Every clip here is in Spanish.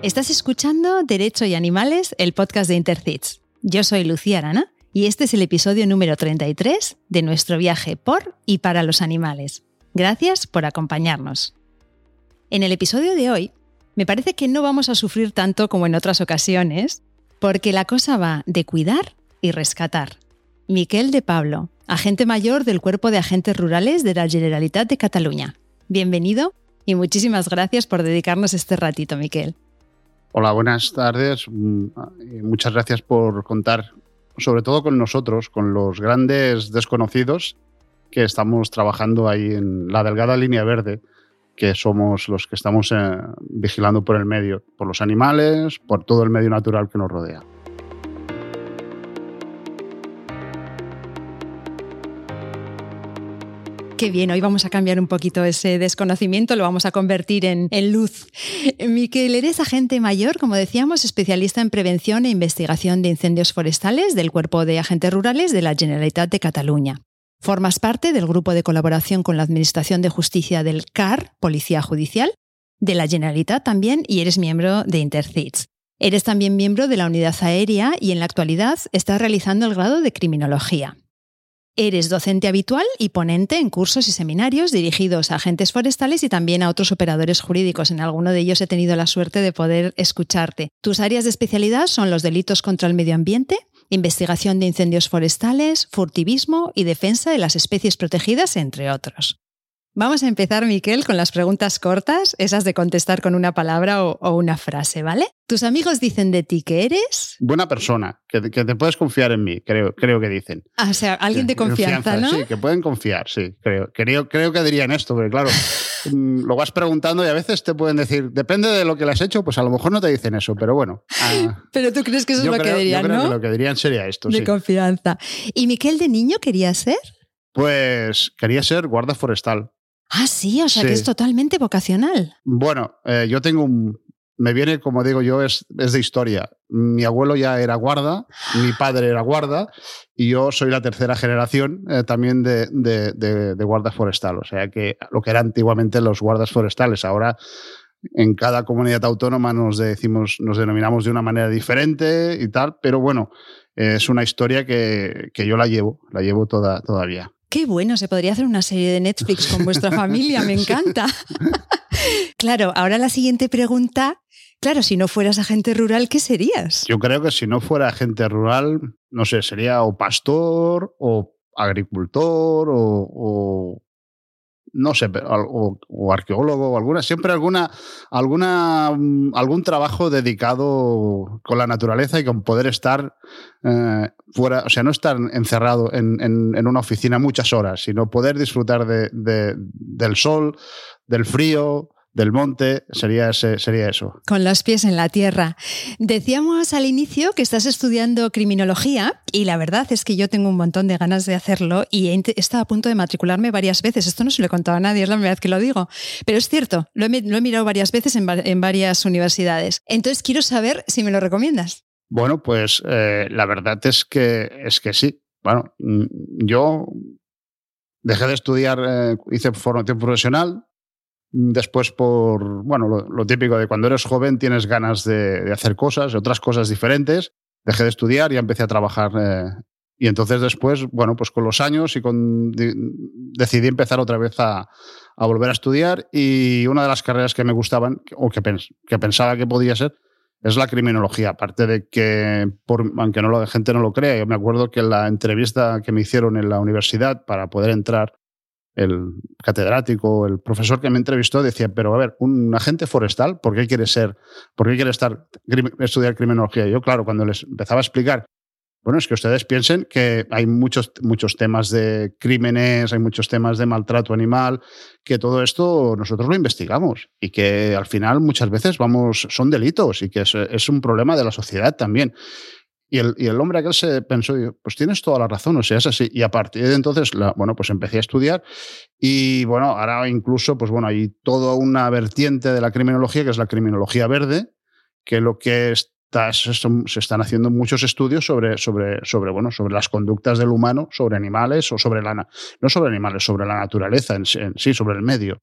Estás escuchando Derecho y Animales, el podcast de Intercits. Yo soy Lucía Arana y este es el episodio número 33 de nuestro viaje por y para los animales. Gracias por acompañarnos. En el episodio de hoy, me parece que no vamos a sufrir tanto como en otras ocasiones, porque la cosa va de cuidar y rescatar. Miquel de Pablo, agente mayor del Cuerpo de Agentes Rurales de la Generalitat de Cataluña. Bienvenido y muchísimas gracias por dedicarnos este ratito, Miquel. Hola, buenas tardes. Mm, muchas gracias por contar, sobre todo con nosotros, con los grandes desconocidos que estamos trabajando ahí en la delgada línea verde, que somos los que estamos eh, vigilando por el medio, por los animales, por todo el medio natural que nos rodea. Qué bien, hoy vamos a cambiar un poquito ese desconocimiento, lo vamos a convertir en, luz. Miquel, eres agente mayor, como decíamos, especialista en prevención e investigación de incendios forestales del Cuerpo de Agentes Rurales de la Generalitat de Cataluña. Formas parte del grupo de colaboración con la Administración de Justicia del CAR, Policía Judicial, de la Generalitat también, y eres miembro de Intercits. Eres también miembro de la Unidad Aérea y en la actualidad estás realizando el grado de Criminología. Eres docente habitual y ponente en cursos y seminarios dirigidos a agentes forestales y también a otros operadores jurídicos. En alguno de ellos he tenido la suerte de poder escucharte. Tus áreas de especialidad son los delitos contra el medio ambiente, investigación de incendios forestales, furtivismo y defensa de las especies protegidas, entre otros. Vamos a empezar, Miquel, con las preguntas cortas, esas de contestar con una palabra o, una frase, ¿vale? ¿Tus amigos dicen de ti que eres? Buena persona, que, te puedes confiar en mí, creo, creo que dicen. Ah, o sea, alguien de confianza, ¿no? Sí, que pueden confiar, sí, creo. Creo, creo que dirían esto, porque claro, mm, lo vas preguntando y a veces te pueden decir, depende de lo que le has hecho, pues a lo mejor no te dicen eso, pero bueno. Ah, pero tú crees que eso es lo que dirían, yo creo Que lo que dirían sería esto, de confianza. ¿Y Miquel de niño quería ser? Pues quería ser guarda forestal. Ah, sí, o sea que es totalmente vocacional. Bueno, eh, yo tengo un... Me viene, como digo yo, es, es de historia. Mi abuelo ya era guarda, mi padre era guarda y yo soy la tercera generación eh, también de, de, de, guarda forestal. O sea que lo que eran antiguamente los guardas forestales, ahora en cada comunidad autónoma nos decimos, nos denominamos de una manera diferente y tal, pero bueno, es una historia que, que yo la llevo, la llevo toda, todavía. Qué bueno, se podría hacer una serie de Netflix con vuestra familia, me encanta. claro, ahora la siguiente pregunta, claro, si no fueras agente rural, ¿qué serías? Yo creo que si no fuera agente rural, no sé, sería o pastor o agricultor o, no sé, o, arqueólogo o alguna, siempre alguna, alguna, mm, algún trabajo dedicado con la naturaleza y con poder estar eh, fuera, o sea, no estar encerrado en, en, una oficina muchas horas, sino poder disfrutar de, del sol, del frío, del monte, sería, sería eso. Con los pies en la tierra. Decíamos al inicio que estás estudiando criminología y la verdad es que yo tengo un montón de ganas de hacerlo y he estado a punto de matricularme varias veces. Esto no se lo he contado a nadie, es la primera vez que lo digo. Pero es cierto, lo he, mirado varias veces en, varias universidades. Entonces quiero saber si me lo recomiendas. Bueno, pues eh, la verdad es que, es que sí. Bueno, mm, yo dejé de estudiar, eh, hice formación profesional, Después, por bueno, lo, típico de cuando eres joven tienes ganas de, hacer cosas, otras cosas diferentes. Dejé de estudiar y empecé a trabajar. Eh, y entonces después, bueno, pues con los años y con, decidí empezar otra vez a, volver a estudiar. Y una de las carreras que me gustaban, o que, que pensaba que podía ser, es la criminología. Aparte de que, por, aunque no la gente no lo crea, yo me acuerdo que la entrevista que me hicieron en la universidad para poder entrar, el catedrático, el profesor que me entrevistó decía, pero a ver, un agente forestal, ¿por qué quiere ser, por qué quiere estar, estudiar criminología? Yo, claro, cuando les empezaba a explicar, bueno, es que ustedes piensen que hay muchos, muchos temas de crímenes, hay muchos temas de maltrato animal, que todo esto nosotros lo investigamos y que al final muchas veces vamos, son delitos y que es un problema de la sociedad también. Y el, y el, hombre aquel se pensó, pues tienes toda la razón, o sea, es así. Y a partir de entonces, bueno, pues empecé a estudiar y bueno, ahora incluso, pues bueno, hay toda una vertiente de la criminología que es la criminología verde, que lo que está, se, están haciendo muchos estudios sobre, sobre, sobre, bueno, sobre las conductas del humano, sobre animales o sobre la, no sobre animales, sobre la naturaleza en sí, sobre el medio.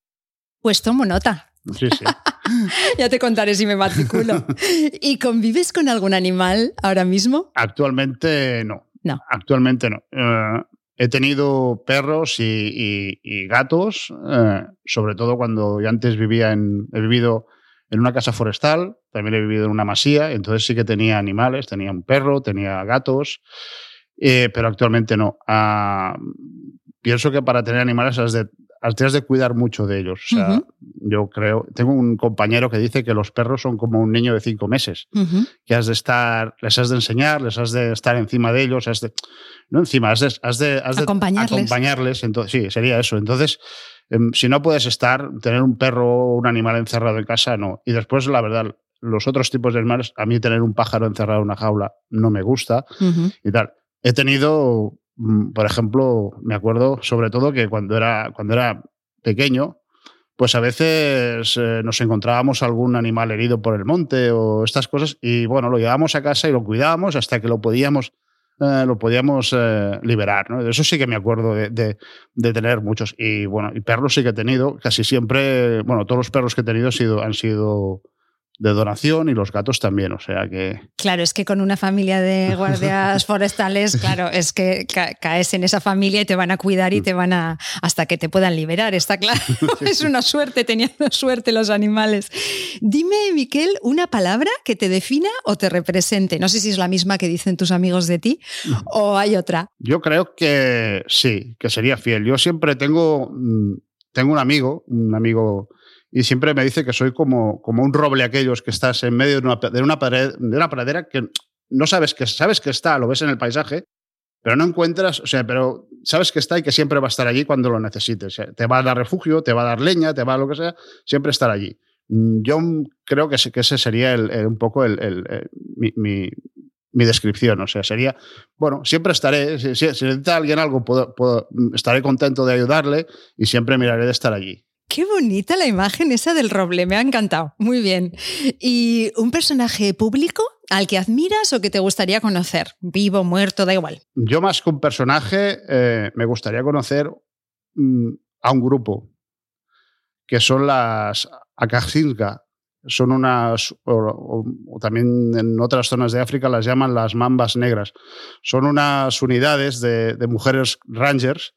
Pues tomo nota. Sí, sí. ya te contaré si me matriculo. ¿Y convives con algún animal ahora mismo? Actualmente no. No. Actualmente no. Eh, he tenido perros y, gatos, eh, sobre todo cuando yo antes vivía en. He vivido en una casa forestal, también he vivido en una masía, entonces sí que tenía animales, tenía un perro, tenía gatos, eh, pero actualmente no. Ah, pienso que para tener animales has de, has de cuidar mucho de ellos. O sea, yo creo, tengo un compañero que dice que los perros son como un niño de cinco meses, que has de estar, les has de enseñar, les has de estar encima de ellos, has de, no encima, has de, has de, acompañarles. Entonces, sí, sería eso. Entonces, em, si no puedes estar, tener un perro o un animal encerrado en casa, no. Y después, la verdad, los otros tipos de animales, a mí tener un pájaro encerrado en una jaula no me gusta y tal. He tenido, por ejemplo, me acuerdo sobre todo que cuando era, cuando era pequeño, pues a veces eh, nos encontrábamos algún animal herido por el monte o estas cosas y bueno, lo llevábamos a casa y lo cuidábamos hasta que lo podíamos, eh, lo podíamos eh, liberar. ¿no? De eso sí que me acuerdo de, de, tener muchos. Y bueno, y perros sí que he tenido, casi siempre, bueno, todos los perros que he tenido han sido de donación y los gatos también, o sea que... Claro, es que con una familia de guardias forestales, claro, es que caes en esa familia y te van a cuidar y te van a... hasta que te puedan liberar, está claro. es una suerte, tenían una suerte los animales. Dime, Miquel, una palabra que te defina o te represente. No sé si es la misma que dicen tus amigos de ti o hay otra. Yo creo que sí, que sería fiel. Yo siempre tengo, mm, tengo un amigo, un amigo y siempre me dice que soy como, como un roble aquellos que estás en medio de una, de una, pared, de una pradera que no sabes que, sabes que está, lo ves en el paisaje, pero no encuentras, o sea, pero sabes que está y que siempre va a estar allí cuando lo necesites. te va a dar refugio, te va a dar leña, te va a lo que sea, siempre estar allí. Mm, yo creo que, ese sería el, un poco el, mi, mi, descripción. O sea, sería, bueno, siempre estaré, si, si necesita alguien algo, puedo, estaré contento de ayudarle y siempre miraré de estar allí. Qué bonita la imagen esa del roble, me ha encantado. Muy bien. ¿Y un personaje público al que admiras o que te gustaría conocer? Vivo, muerto, da igual. Yo más que un personaje, eh, me gustaría conocer mm, a un grupo, que son las Akajinka. Son unas, o, también en otras zonas de África las llaman las mambas negras. Son unas unidades de, de mujeres rangers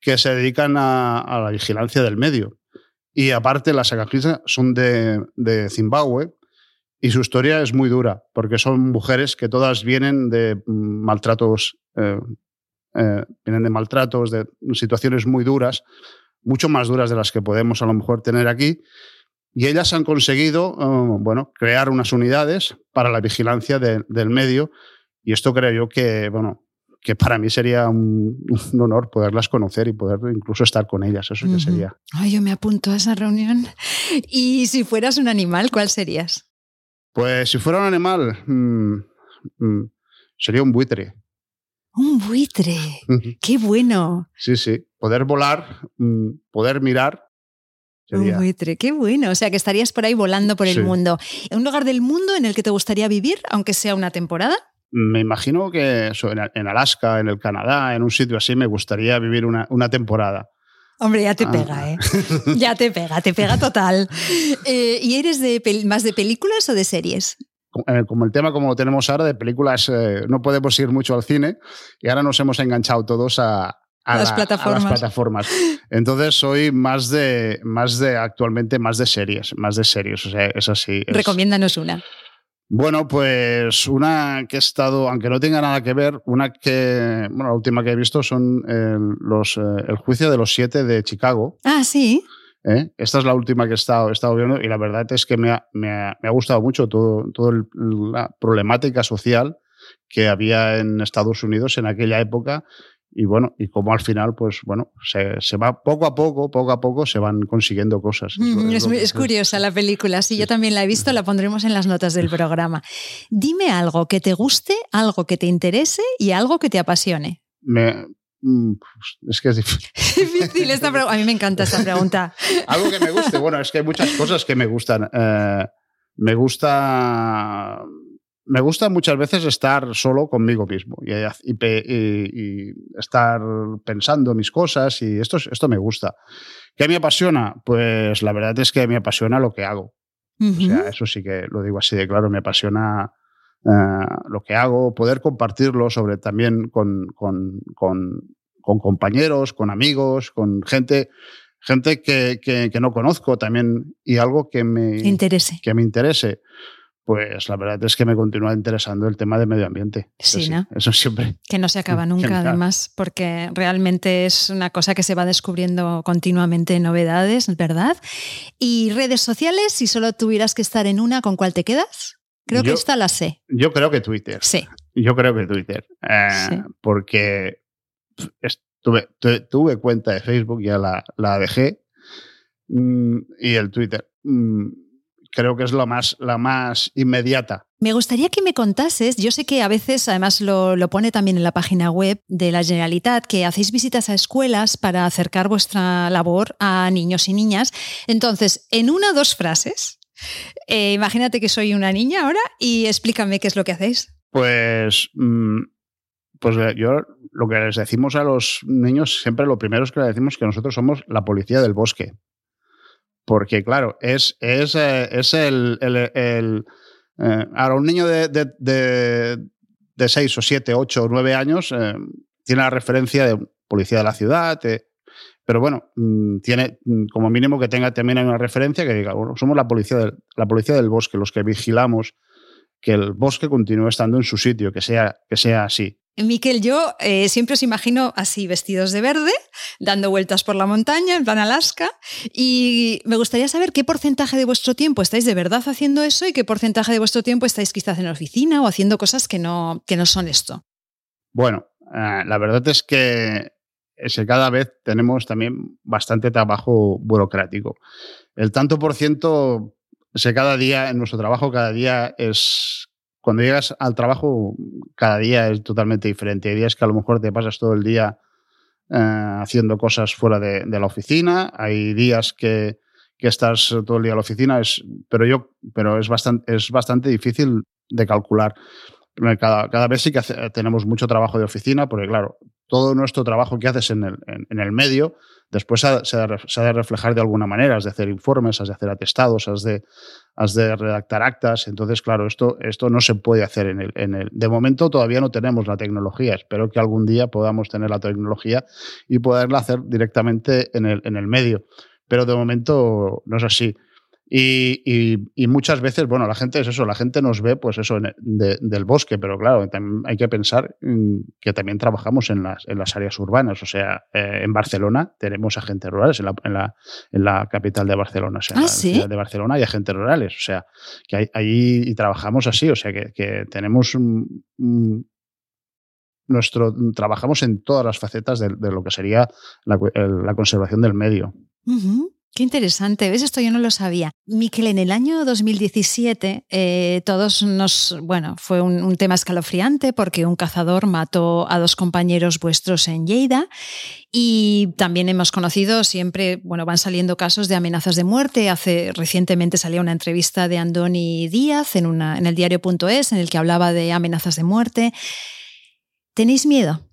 que se dedican a, la vigilancia del medio. Y aparte, las Akajisa son de, de, Zimbabue y su historia es muy dura, porque son mujeres que todas vienen de mm, maltratos, eh, eh, vienen de maltratos, de situaciones muy duras, mucho más duras de las que podemos a lo mejor tener aquí. Y ellas han conseguido, eh, bueno, crear unas unidades para la vigilancia del medio. Y esto creo yo que, bueno, que para mí sería un, honor poderlas conocer y poder incluso estar con ellas. Eso que sería. Ay, yo me apunto a esa reunión. Y si fueras un animal, ¿cuál serías? Pues si fuera un animal, mm, mm, sería un buitre. Un buitre. Qué bueno. Sí, sí. Poder volar, mm, poder mirar. Un buitre, qué bueno. O sea, que estarías por ahí volando por el mundo. ¿Un lugar del mundo en el que te gustaría vivir, aunque sea una temporada? Me imagino que en Alaska, en el Canadá, en un sitio así, me gustaría vivir una, temporada. Hombre, ya te ah. pega, ¿eh? ya te pega, te pega total. Eh, ¿Y eres de más de películas o de series? Eh, como el tema como lo tenemos ahora de películas, eh, no podemos ir mucho al cine y ahora nos hemos enganchado todos a, las, plataformas. las, plataformas. Entonces soy más de, más de, actualmente más de series, más de series, o sea, es así. Recomiéndanos una. Bueno, pues una que he estado, aunque no tenga nada que ver, una que, bueno, la última que he visto son el, los, eh, el juicio de los siete de Chicago. Ah, sí. ¿Eh? Esta es la última que he estado, he estado viendo y la verdad es que me ha, me ha, me ha gustado mucho toda todo la problemática social que había en Estados Unidos en aquella época y bueno, y como al final, pues bueno, se, va poco a poco, poco a poco se van consiguiendo cosas. Es, es, curiosa la película, sí, yo también la he visto, la pondremos en las notas del programa. Dime algo que te guste, algo que te interese y algo que te apasione. Me, mm, es que es difícil. esta A mí me encanta esta pregunta. algo que me guste, bueno, es que hay muchas cosas que me gustan. Eh, me gusta me gusta muchas veces estar solo conmigo mismo y, y, estar pensando mis cosas y esto, esto me gusta. ¿Qué me apasiona? Pues la verdad es que me apasiona lo que hago. O sea, eso sí que lo digo así de claro, me apasiona eh, lo que hago, poder compartirlo sobre también con, con, con, con compañeros, con amigos, con gente gente que, que, que, no conozco también y algo que me interese. Que me interese pues la verdad es que me continúa interesando el tema de medio ambiente. Sí, ¿no? Eso siempre. Que no se acaba nunca, además, porque realmente es una cosa que se va descubriendo continuamente novedades, ¿verdad? Y redes sociales, si solo tuvieras que estar en una, ¿con cuál te quedas? Creo que esta la sé. Yo creo que Twitter. Sí. Yo creo que Twitter. Eh, porque tuve, tuve, cuenta de Facebook, ya la, la dejé. Mm, y el Twitter. Creo que es la más, la más inmediata. Me gustaría que me contases, yo sé que a veces, además lo, lo, pone también en la página web de la Generalitat, que hacéis visitas a escuelas para acercar vuestra labor a niños y niñas. Entonces, en una o dos frases, eh, imagínate que soy una niña ahora y explícame qué es lo que hacéis. Pues, mm, pues eh, yo lo que les decimos a los niños, siempre lo primero es que les decimos que nosotros somos la policía del bosque. Porque, claro, es, es, eh, es el. el, eh, ahora, un niño de, de, de, 6 o 7, 8 o 9 años eh, tiene la referencia de policía de la ciudad, pero bueno, mm, tiene mm, como mínimo que tenga también una referencia que diga, bueno, somos la policía, del, la policía del bosque, los que vigilamos que el bosque continúe estando en su sitio, que sea, que sea así. Miquel, yo eh, siempre os imagino así, vestidos de verde, dando vueltas por la montaña, en plan Alaska, y me gustaría saber qué porcentaje de vuestro tiempo estáis de verdad haciendo eso y qué porcentaje de vuestro tiempo estáis quizás en la oficina o haciendo cosas que no, que no son esto. Bueno, eh, la verdad es que, cada vez tenemos también bastante trabajo burocrático. El tanto por ciento, es cada día, en nuestro trabajo, cada día es cuando llegas al trabajo, cada día es totalmente diferente. Hay días que a lo mejor te pasas todo el día eh, haciendo cosas fuera de, la oficina. Hay días que, que, estás todo el día en la oficina, es, pero, yo, pero es, bastante, es bastante difícil de calcular. Cada, cada vez sí que tenemos mucho trabajo de oficina, porque claro, todo nuestro trabajo que haces en el, en, el medio, después se ha, de reflejar de alguna manera, has de hacer informes, has de hacer atestados, has de, has de redactar actas. Entonces, claro, esto, esto no se puede hacer en el, en el... De momento todavía no tenemos la tecnología. Espero que algún día podamos tener la tecnología y poderla hacer directamente en el, en el medio. Pero de momento no es así. Y, y, muchas veces, bueno, la gente es eso, la gente nos ve, pues eso, del bosque, pero claro, hay que pensar mm, que también trabajamos en las, en las áreas urbanas. O sea, eh, en Barcelona tenemos agentes rurales, en la, en la, en la capital de Barcelona, o sea, en ¿Ah, la ciudad de Barcelona hay agentes rurales. O sea, que ahí y trabajamos así, o sea, que, que tenemos nuestro, trabajamos en todas las facetas de, lo que sería la, la conservación del medio. Qué interesante, ¿ves? Esto yo no lo sabía. Miquel, en el año 2017 eh, todos nos, bueno, fue un, tema escalofriante porque un cazador mató a dos compañeros vuestros en Lleida y también hemos conocido siempre, bueno, van saliendo casos de amenazas de muerte. Hace recientemente salía una entrevista de Andoni Díaz en, una, en el diario.es en el que hablaba de amenazas de muerte. ¿Tenéis miedo?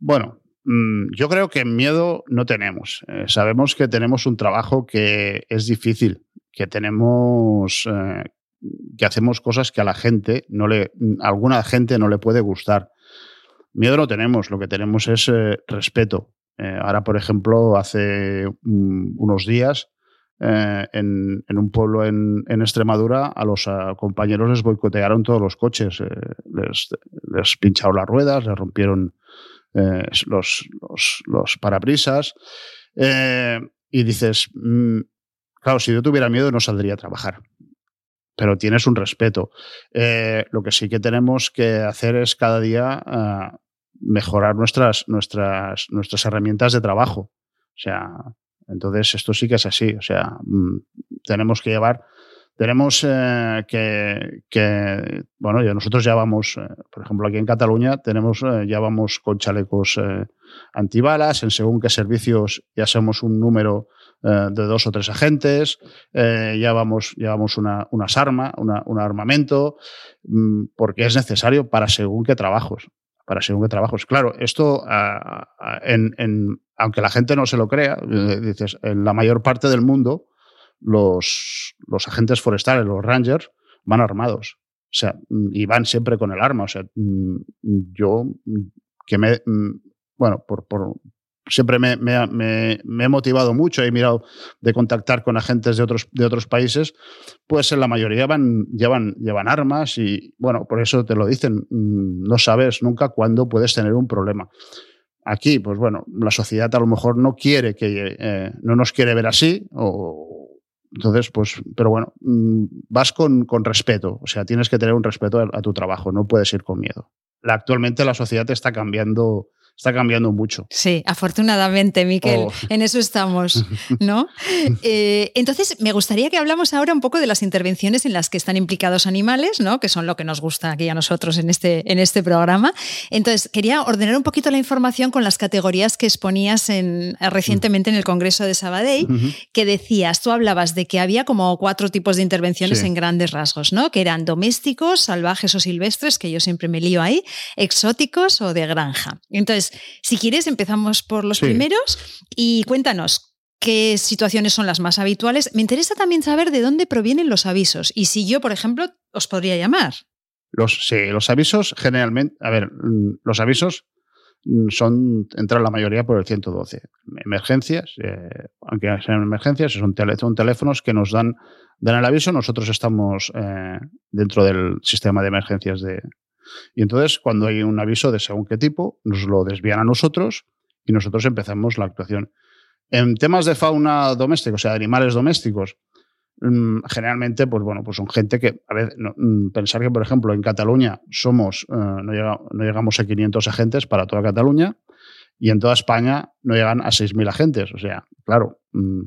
Bueno, yo creo que miedo no tenemos. Eh, sabemos que tenemos un trabajo que es difícil, que tenemos, eh, que hacemos cosas que a la gente no le, a alguna gente no le puede gustar. Miedo no tenemos, lo que tenemos es eh, respeto. ahora, por ejemplo, hace mm, unos días en, un pueblo en, Extremadura a los compañeros les boicotearon todos los coches, les, les pincharon las ruedas, les rompieron eh, los, los, parabrisas. Eh, y dices, mm, claro, si yo tuviera miedo no saldría a trabajar. Pero tienes un respeto. Eh, lo que sí que tenemos que hacer es cada día mejorar nuestras, nuestras, nuestras herramientas de trabajo. O sea, entonces esto sí que es así. O sea, mm, tenemos que llevar tenemos eh, que, bueno, ya nosotros ya vamos, eh, por ejemplo, aquí en Cataluña tenemos, eh, ya vamos con chalecos antibalas, en según qué servicios ya somos un número de dos o tres agentes, llevamos, llevamos una, unas armas, un armamento, mm, porque es necesario para según qué trabajos para según qué trabajos. Claro, esto, en, aunque la gente no se lo crea, dices, en la mayor parte del mundo, los, los agentes forestales, los rangers, van armados. O sea, y van siempre con el arma. O sea, mm, yo que me, mm, bueno, por, por siempre me, me, me, he motivado mucho, he mirado de contactar con agentes de otros, de otros países, pues en la mayoría van, llevan, llevan armas y, bueno, por eso te lo dicen, mm, no sabes nunca cuándo puedes tener un problema. Aquí, pues bueno, la sociedad a lo mejor no quiere que, eh, no nos quiere ver así, o, entonces, pues, pero bueno, mm, vas con, con, respeto, o sea, tienes que tener un respeto a, a, tu trabajo, no puedes ir con miedo. La, actualmente la sociedad está cambiando está cambiando mucho. Sí, afortunadamente, Miquel, oh. en eso estamos, ¿no? Eh, entonces, me gustaría que hablamos ahora un poco de las intervenciones en las que están implicados animales, ¿no? Que son lo que nos gusta aquí a nosotros en este, en este programa. Entonces, quería ordenar un poquito la información con las categorías que exponías en, recientemente en el Congreso de Sabadell, que decías, tú hablabas de que había como cuatro tipos de intervenciones en grandes rasgos, ¿no? Que eran domésticos, salvajes o silvestres, que yo siempre me lío ahí, exóticos o de granja. Entonces, si quieres, empezamos por los primeros y cuéntanos. ¿Qué situaciones son las más habituales? Me interesa también saber de dónde provienen los avisos y si yo, por ejemplo, os podría llamar. Los, sí, los avisos generalmente, a ver, mm, los avisos mm, son, entran la mayoría por el 112. Emergencias, eh, aunque sean emergencias, son, teléfonos que nos dan, dan el aviso, nosotros estamos eh, dentro del sistema de emergencias de, y entonces, cuando hay un aviso de según qué tipo, nos lo desvían a nosotros y nosotros empezamos la actuación. En temas de fauna doméstica, o sea, de animales domésticos, mm, generalmente, pues bueno, pues son gente que, a ver, mm, pensar que, por ejemplo, en Cataluña somos, eh, no, no, llegamos a 500 agentes para toda Cataluña y en toda España no llegan a 6.000 agentes. O sea, claro, mm,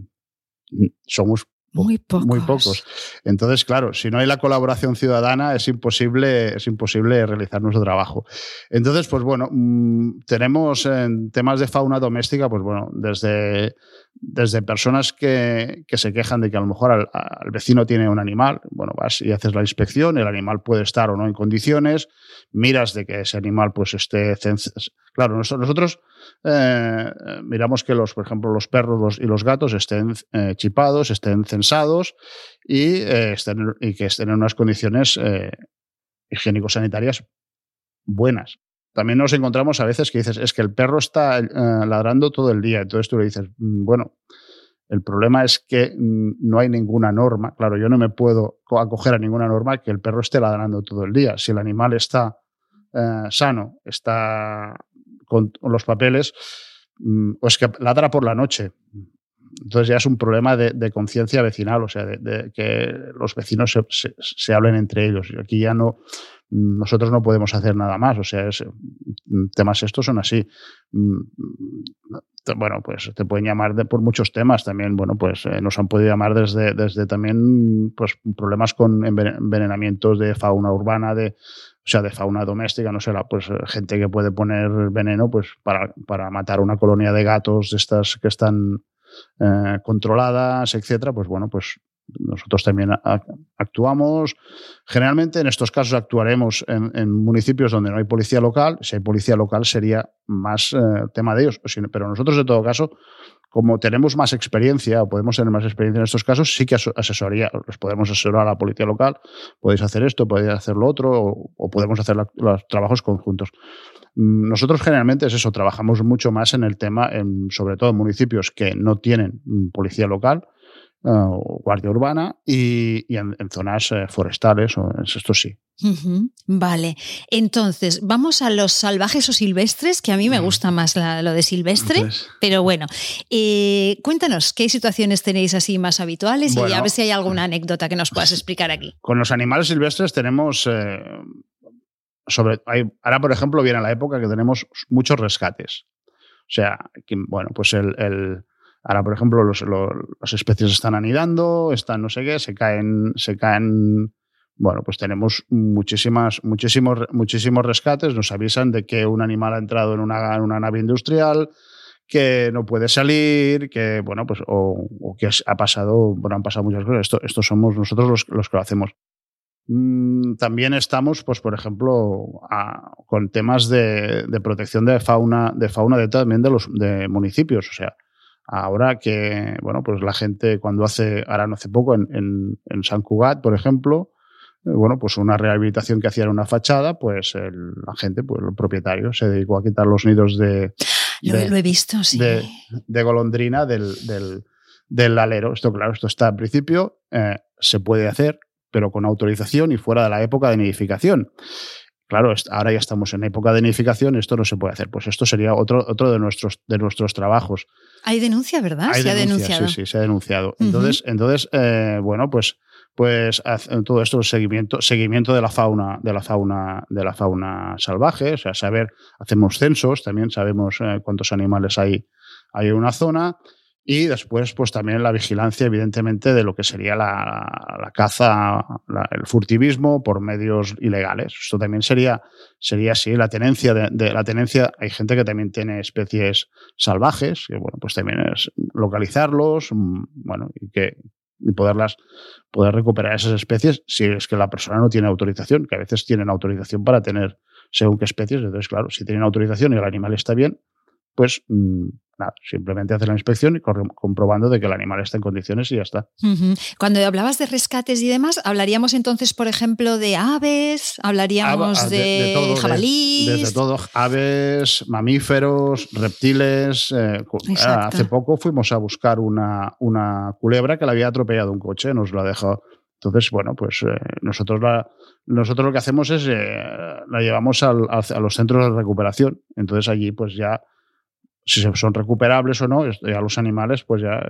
somos muy pocos. Muy pocos. Entonces, claro, si no hay la colaboración ciudadana, es imposible, es imposible realizar nuestro trabajo. Entonces, pues bueno, mm, tenemos en temas de fauna doméstica, pues bueno, desde, desde personas que, que se quejan de que a lo mejor al, vecino tiene un animal, bueno, vas y haces la inspección, el animal puede estar o no en condiciones, miras de que ese animal pues esté... Claro, nosotros eh, miramos que los, por ejemplo, los perros y los gatos estén eh, chipados, estén censados y, eh, estén, y, que estén en unas condiciones higiénico-sanitarias buenas. También nos encontramos a veces que dices, es que el perro está ladrando todo el día. Entonces tú le dices, mm, bueno, el problema es que mm, no hay ninguna norma. Claro, yo no me puedo acoger a ninguna norma que el perro esté ladrando todo el día. Si el animal está sano, está con los papeles, mm, o es que ladra por la noche. Entonces ya es un problema de, conciencia vecinal, o sea, de, que los vecinos se, hablen entre ellos. Y aquí ya no, nosotros no podemos hacer nada más, o sea, temas estos son así. Mm, bueno, pues te pueden llamar por muchos temas también. Bueno, pues eh, nos han podido llamar desde, desde también pues, problemas con envenenamientos de fauna urbana, de o sea, de fauna doméstica, no sé, pues gente que puede poner veneno pues para, para matar una colonia de gatos de estas que están eh, controladas, etcétera, pues bueno, pues nosotros también actuamos. Generalmente en estos casos actuaremos en, municipios donde no hay policía local. Si hay policía local sería más eh, tema de ellos. Pero nosotros, en todo caso, como tenemos más experiencia o podemos tener más experiencia en estos casos, sí que asesoría, los podemos asesorar a la policía local, podéis hacer esto, podéis hacer lo otro, o, podemos hacer los trabajos conjuntos. Mm, nosotros generalmente es eso, trabajamos mucho más en el tema, sobre todo en municipios que no tienen mm, policía local, eh, o guardia urbana y, en, zonas eh, forestales, esto sí. Vale, entonces vamos a los salvajes o silvestres, que a mí me gusta más lo de silvestre, pero bueno, eh, cuéntanos qué situaciones tenéis así más habituales y a ver si hay alguna anécdota que nos puedas explicar aquí. Con los animales silvestres tenemos, sobre, ahora por ejemplo viene la época que tenemos muchos rescates. O sea, bueno, pues el Ahora, por ejemplo, los, las especies están anidando, están no sé qué, se caen, se caen. Bueno, pues tenemos muchísimas, muchísimos, muchísimos rescates. Nos avisan de que un animal ha entrado en una, una nave industrial, que no puede salir, que, bueno, pues, o, que ha pasado, bueno, han pasado muchas cosas. Esto, esto somos nosotros los, los que lo hacemos. Mm, también estamos, pues, por ejemplo, con temas de, protección de fauna, de fauna de, también de los de municipios. O sea, ahora que, bueno, pues la gente cuando hace, ahora no hace poco, en, en, San Cugat, por ejemplo, bueno, pues una rehabilitación que hacía en una fachada, pues la gente, pues el propietario se dedicó a quitar los nidos de. Lo, he visto, sí. De, golondrina del, del, alero. Esto, claro, esto está al principio, eh, se puede hacer, pero con autorización y fuera de la época de nidificación. Claro, ahora ya estamos en época de nidificación, esto no se puede hacer. Pues esto sería otro, otro de, nuestros, de nuestros trabajos. Hay denuncia, ¿verdad? se ha denunciado. Sí, sí, se ha denunciado. Entonces, entonces eh, bueno, pues, pues todo esto seguimiento, seguimiento de la fauna, de la fauna, de la fauna salvaje, o sea, saber, hacemos censos, también sabemos eh, cuántos animales hay, hay en una zona. Y después, pues también la vigilancia, evidentemente, de lo que sería la, caza, el furtivismo por medios ilegales. Esto también sería, sería así, la tenencia de, la tenencia. Hay gente que también tiene especies salvajes, que bueno, pues también es localizarlos, mm, bueno, y que y poderlas, poder recuperar esas especies si es que la persona no tiene autorización, que a veces tienen autorización para tener según qué especies. Entonces, claro, si tienen autorización y el animal está bien, pues mm, nada, simplemente hacer la inspección y comprobando de que el animal está en condiciones y ya está. Cuando hablabas de rescates y demás, hablaríamos entonces, por ejemplo, de aves, hablaríamos ah, de, jabalíes. desde todo, aves, mamíferos, reptiles. Eh, ah, hace poco fuimos a buscar una, una culebra que le había atropellado un coche, nos lo ha dejado. Entonces, bueno, pues eh, nosotros, la, nosotros lo que hacemos es eh, la llevamos a los centros de recuperación. Entonces allí pues ya si son recuperables o no, ya los animales pues ya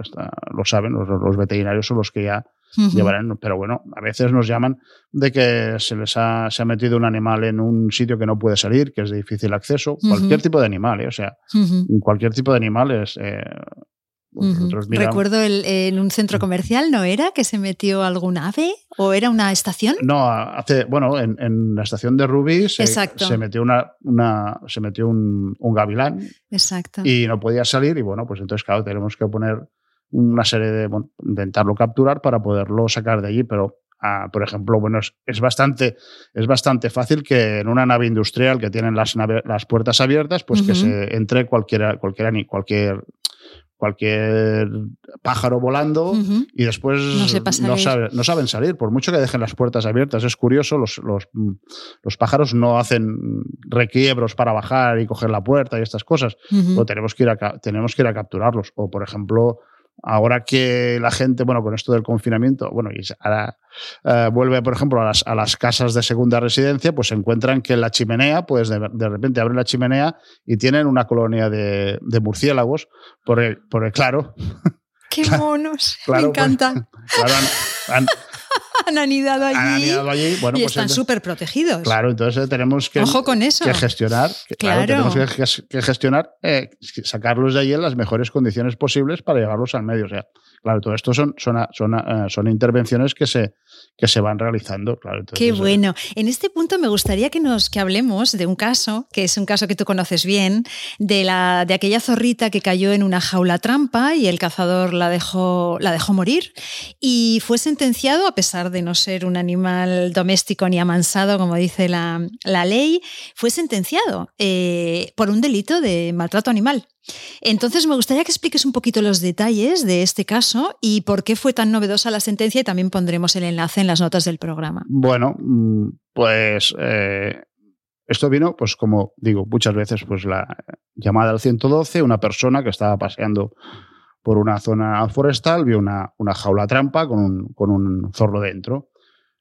lo saben, los, veterinarios son los que ya llevarán, pero bueno, a veces nos llaman de que se les ha, se ha metido un animal en un sitio que no puede salir, que es de difícil acceso, cualquier tipo de animal, ¿eh? o sea, cualquier tipo de animal es... Eh, Recuerdo en un centro comercial, ¿no era que se metió algún ave o era una estación? No, hace, bueno, en, la estación de Rubí se, se metió, una, una, se metió un, gavilán Exacto. y no podía salir y bueno, pues entonces claro, tenemos que poner una serie de, bueno, intentarlo capturar para poderlo sacar de allí, pero ah, por ejemplo, bueno, es, bastante, es bastante fácil que en una nave industrial que tienen las, las puertas abiertas, pues que se entre cualquiera, cualquiera, cualquier cualquier pájaro volando y después no, no, saben salir, por mucho que dejen las puertas abiertas. Es curioso, los, los, los, pájaros no hacen requiebros para bajar y coger la puerta y estas cosas, o tenemos que, ir a, tenemos que ir a capturarlos. O, por ejemplo, ahora que la gente, bueno, con esto del confinamiento, bueno, y ahora eh, vuelve, por ejemplo, a las, a las, casas de segunda residencia, pues se encuentran que la chimenea, pues de, repente abren la chimenea y tienen una colonia de, murciélagos, por el, por el claro. ¡Qué monos! Me encantan. han, han anidado allí. y pues están súper protegidos. Claro, entonces tenemos que, Ojo con eso. que gestionar, claro. tenemos que, gestionar, eh, sacarlos de allí en las mejores condiciones posibles para llevarlos al medio. O sea, Claro, todo esto son, son, son, eh, son intervenciones que se, que se van realizando. Claro, Qué bueno. En este punto me gustaría que nos que hablemos de un caso, que es un caso que tú conoces bien, de, la, de aquella zorrita que cayó en una jaula trampa y el cazador la dejó, la dejó morir y fue sentenciado, a pesar de no ser un animal doméstico ni amansado, como dice la, ley, fue sentenciado eh, por un delito de maltrato animal. Entonces, me gustaría que expliques un poquito los detalles de este caso y por qué fue tan novedosa la sentencia y también pondremos el enlace en las notas del programa. Bueno, mm, pues eh, esto vino, pues como digo, muchas veces, pues la llamada al 112, una persona que estaba paseando por una zona forestal, vio una, jaula trampa con un, con un, zorro dentro.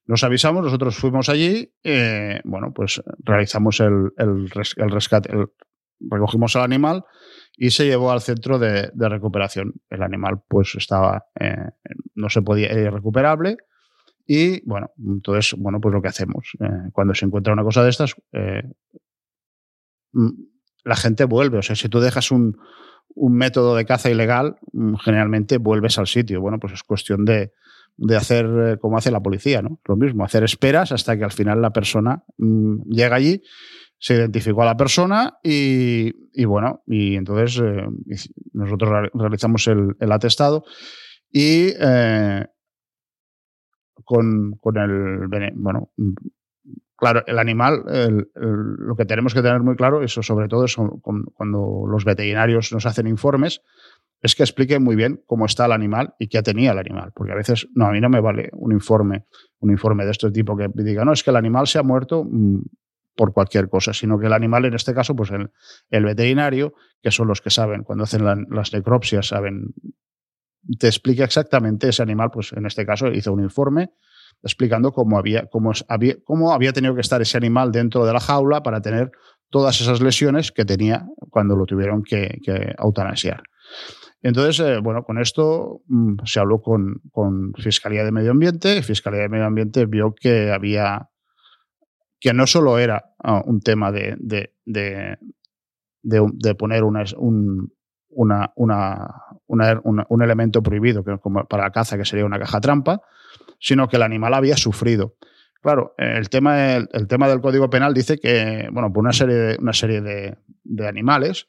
Nos avisamos, nosotros fuimos allí, eh, bueno, pues realizamos el, el rescate, recogimos al animal y se llevó al centro de, recuperación. El animal pues estaba, eh, no se podía, ir recuperable y bueno, entonces, bueno, pues lo que hacemos, eh, cuando se encuentra una cosa de estas, eh, mm, la gente vuelve, o sea, si tú dejas un, un método de caza ilegal, mm, generalmente vuelves al sitio. Bueno, pues es cuestión de, de hacer como hace la policía, ¿no? Lo mismo, hacer esperas hasta que al final la persona mm, llega allí se identificó a la persona y, bueno, y entonces eh, nosotros realizamos el, atestado y eh, con, el, bueno, claro, el animal, lo que tenemos que tener muy claro, eso sobre todo es cuando los veterinarios nos hacen informes, es que explique muy bien cómo está el animal y qué tenía el animal. Porque a veces, no, a mí no me vale un informe, un informe de este tipo que diga, no, es que el animal se ha muerto mm, por cualquier cosa, sino que el animal, en este caso, pues el, el veterinario, que son los que saben, cuando hacen las necropsias, saben, te explica exactamente ese animal, pues en este caso hizo un informe explicando cómo había, cómo había, cómo había tenido que estar ese animal dentro de la jaula para tener todas esas lesiones que tenía cuando lo tuvieron que, que eutanasiar. Entonces, eh, bueno, con esto mm, se habló con, Fiscalía de Medio Ambiente. Fiscalía de Medio Ambiente vio que había, que no solo era ah, un tema de, de, de, poner un, un elemento prohibido que como para la caza, que sería una caja trampa, sino que el animal había sufrido. Claro, el tema, el, tema del Código Penal dice que, bueno, por una serie una serie de animales,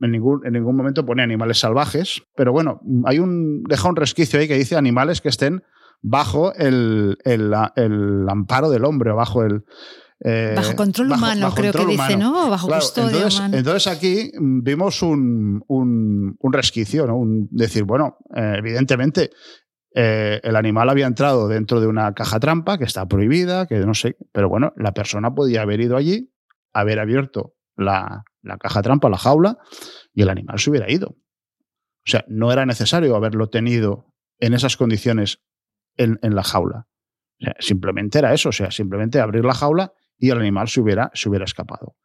en ningún, en ningún momento pone animales salvajes, pero bueno, hay un, deja un resquicio ahí que dice animales que estén bajo el, amparo del hombre o bajo el... Eh, bajo control humano, creo que dice, ¿no? Bajo custodia entonces, Entonces aquí vimos un, resquicio, ¿no? Un, decir, bueno, eh, evidentemente eh, el animal había entrado dentro de una caja trampa que está prohibida, que no sé, pero bueno, la persona podía haber ido allí, haber abierto la, la caja trampa, la jaula, y el animal se hubiera ido. O sea, no era necesario haberlo tenido en esas condiciones en, la jaula. simplemente era eso, o sea, simplemente abrir la jaula y el animal se hubiera, se hubiera escapado.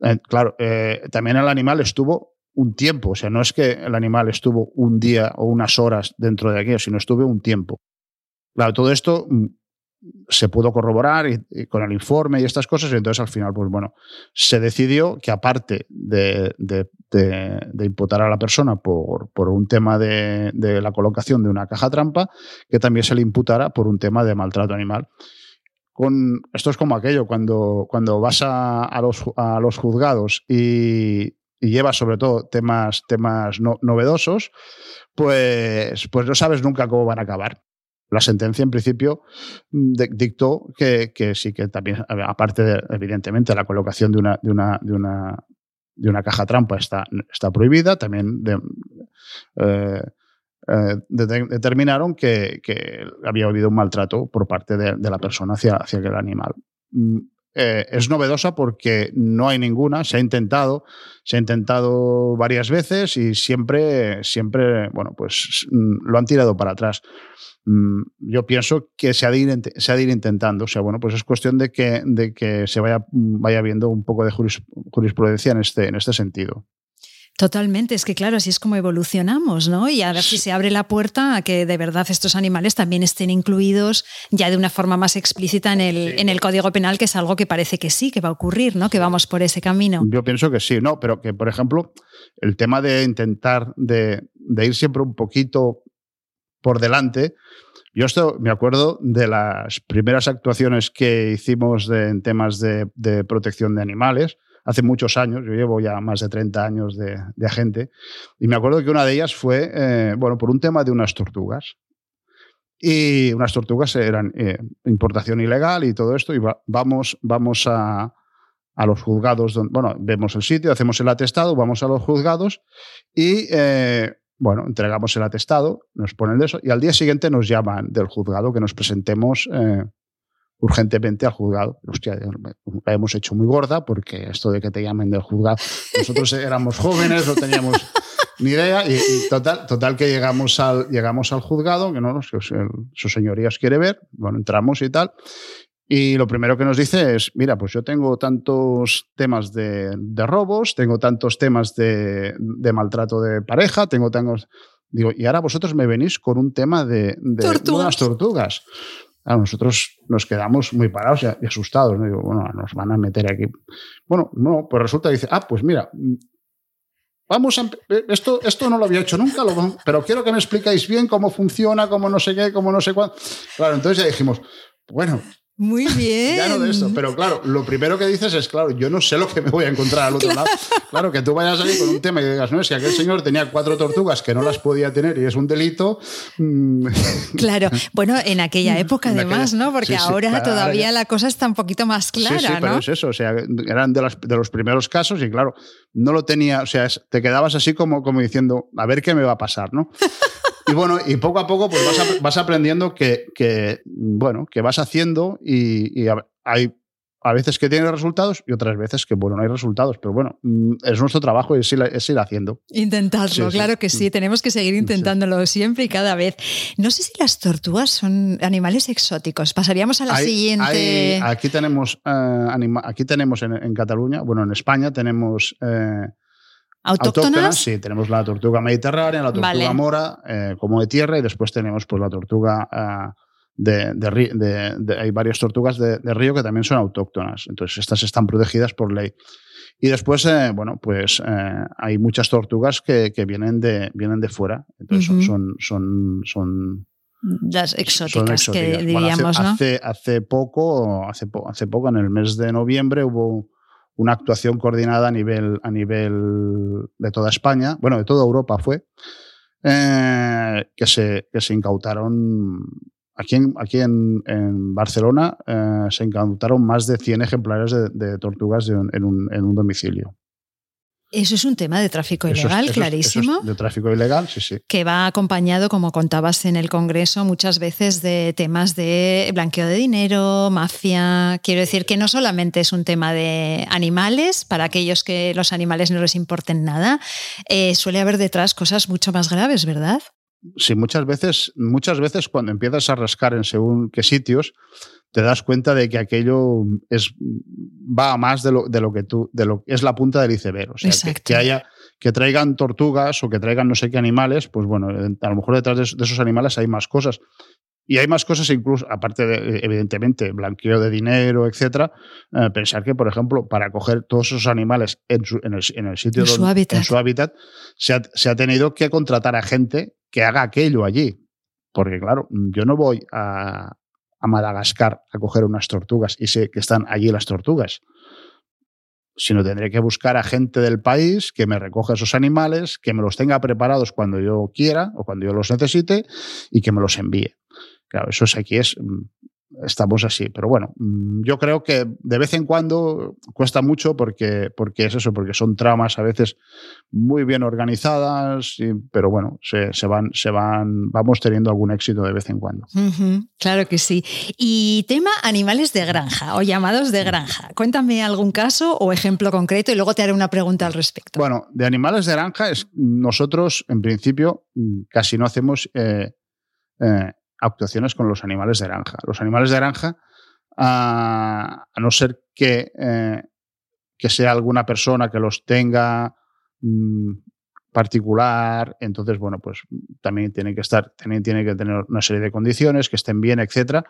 Eh, claro, eh, también el animal estuvo un tiempo, o sea, no es que el animal estuvo un día o unas horas dentro de aquello, sino estuvo un tiempo. Claro, todo esto mm, se pudo corroborar con el informe y estas cosas, y entonces al final, pues bueno, se decidió que aparte de, imputar a la persona por, por un tema de, la colocación de una caja trampa, que también se le imputara por un tema de maltrato animal. Esto es como aquello, cuando, cuando vas a, los, a los juzgados y, llevas sobre todo temas, temas novedosos, pues, pues no sabes nunca cómo van a acabar. La sentencia, en principio, dictó que, sí que también, aparte de, evidentemente, la colocación de una, de una, de una, de una caja trampa está, está prohibida, también eh, eh, determinaron que, había habido un maltrato por parte de, la persona hacia, hacia el animal. Mm, eh, es novedosa porque no hay ninguna, se ha intentado, se ha intentado varias veces y siempre, siempre, bueno, pues mm, lo han tirado para atrás. Mm, yo pienso que se ha, de ir, se ha de ir intentando. O sea, bueno, pues es cuestión de que, de que se vaya, vaya viendo un poco de jurisprudencia en este, en este sentido. Totalmente, es que claro, así es como evolucionamos, ¿no? Y a ver si se abre la puerta a que de verdad estos animales también estén incluidos ya de una forma más explícita en el, en el Código Penal, que es algo que parece que sí, que va a ocurrir, ¿no? Que vamos por ese camino. Yo pienso que sí, ¿no? Pero que, por ejemplo, el tema de intentar de, de ir siempre un poquito por delante. Yo esto me acuerdo de las primeras actuaciones que hicimos en temas de, protección de animales, hace muchos años, yo llevo ya más de 30 años de, agente, y me acuerdo que una de ellas fue, eh, bueno, por un tema de unas tortugas. Y unas tortugas eran eh, importación ilegal y todo esto, y vamos, vamos a, a los juzgados, bueno, vemos el sitio, hacemos el atestado, vamos a los juzgados y eh, bueno, entregamos el atestado, nos ponen de eso y al día siguiente nos llaman del juzgado que nos presentemos urgentemente al juzgado. Hostia, la hemos hecho muy gorda porque esto de que te llamen del juzgado, nosotros éramos jóvenes, no teníamos ni idea y, total, total que llegamos al, llegamos al juzgado, que no, su señoría os quiere ver, bueno, entramos y tal, y lo primero que nos dice es, mira, pues yo tengo tantos temas de, robos, tengo tantos temas de, maltrato de pareja, tengo tantos... Digo, y ahora vosotros me venís con un tema de, de unas tortugas. Nosotros nos quedamos muy parados y asustados. ¿no? Digo, bueno, nos van a meter aquí. Bueno, no, pues resulta que dice, ah, pues mira, vamos a, esto, esto no lo había hecho nunca, pero quiero que me explicáis bien cómo funciona, cómo no sé qué, cómo no sé cuánto. Claro, entonces ya dijimos, bueno, Muy bien. Ya no de esto, pero claro, lo primero que dices es, claro, yo no sé lo que me voy a encontrar al otro lado. Claro, que tú vayas ahí con un tema y digas, no, es que aquel señor tenía cuatro tortugas que no las podía tener y es un delito. Mm. Claro, bueno, en aquella época además, ¿no? Porque ahora todavía la cosa está un poquito más clara, sí, sí, pero es eso, o sea, eran de, de, los primeros casos y claro, no lo tenía, o sea, te quedabas así como, como diciendo, a ver qué me va a pasar, ¿no? Y bueno, y poco a poco pues vas, vas aprendiendo que, que, bueno, que vas haciendo y, hay a veces que tiene resultados y otras veces que, bueno, no hay resultados. Pero bueno, mm, es nuestro trabajo y es ir, haciendo. Intentarlo, claro que sí. Tenemos que seguir intentándolo siempre y cada vez. No sé si las tortugas son animales exóticos. Pasaríamos a la siguiente. aquí tenemos, eh, aquí tenemos en, Cataluña, bueno, en España tenemos... Eh, ¿Autóctonas? Sí, tenemos la tortuga mediterránea, la tortuga mora, eh, como de tierra, y después tenemos pues la tortuga uh, de, de, de, Hay varias tortugas de, río que también son autóctonas. Entonces, estas están protegidas por ley. Y después, eh, bueno, pues eh, hay muchas tortugas que, que, vienen, de, vienen de fuera. Entonces, son, son, son, las exóticas, que diríamos, hace, ¿no? Hace, hace, poco, hace, hace poco, en el mes de noviembre, hubo una actuación coordinada a nivel, a nivel de toda España, bueno, de toda Europa fue, eh, que, se, que se incautaron, aquí en, aquí en, en Barcelona, eh, se incautaron más de 100 ejemplares de, de tortugas en, un, en un domicilio. Eso es un tema de tráfico ilegal, clarísimo. de tráfico ilegal, sí, sí. Que va acompañado, como contabas en el Congreso, muchas veces de temas de blanqueo de dinero, mafia. Quiero decir que no solamente es un tema de animales, para aquellos que los animales no les importen nada, eh, suele haber detrás cosas mucho más graves, ¿verdad? Sí, muchas veces, muchas veces cuando empiezas a rascar en según qué sitios, te das cuenta de que aquello es, va a más de lo, de lo que tú, de lo es la punta del iceberg. O sea, que, haya, que traigan tortugas o que traigan no sé qué animales, pues bueno, a lo mejor detrás de, esos animales hay más cosas. Y hay más cosas, incluso, aparte de, evidentemente, blanqueo de dinero, etcétera, eh, pensar que, por ejemplo, para coger todos esos animales en, en, el, en el, sitio en su hábitat, en su hábitat se, ha, se ha tenido que contratar a gente que haga aquello allí. Porque, claro, yo no voy a, a Madagascar a coger unas tortugas y sé que están allí las tortugas, sino tendré que buscar a gente del país que me recoja esos animales, que me los tenga preparados cuando yo quiera o cuando yo los necesite y que me los envíe. Claro, eso es aquí es mm, estamos así. Pero bueno, mm, yo creo que de vez en cuando cuesta mucho porque, porque es eso, porque son tramas a veces muy bien organizadas, pero bueno, se, se, van, se van, vamos teniendo algún éxito de vez en cuando. claro que sí. Y tema animales de granja o llamados de granja. Cuéntame algún caso o ejemplo concreto y luego te haré una pregunta al respecto. Bueno, de animales de granja es nosotros en principio mm, casi no hacemos eh, eh, actuaciones con los animales de granja. Los animales de granja, a, no ser que, eh, que sea alguna persona que los tenga mmm, particular, entonces, bueno, pues también tiene que estar, también tiene que tener una serie de condiciones, que estén bien, etcétera.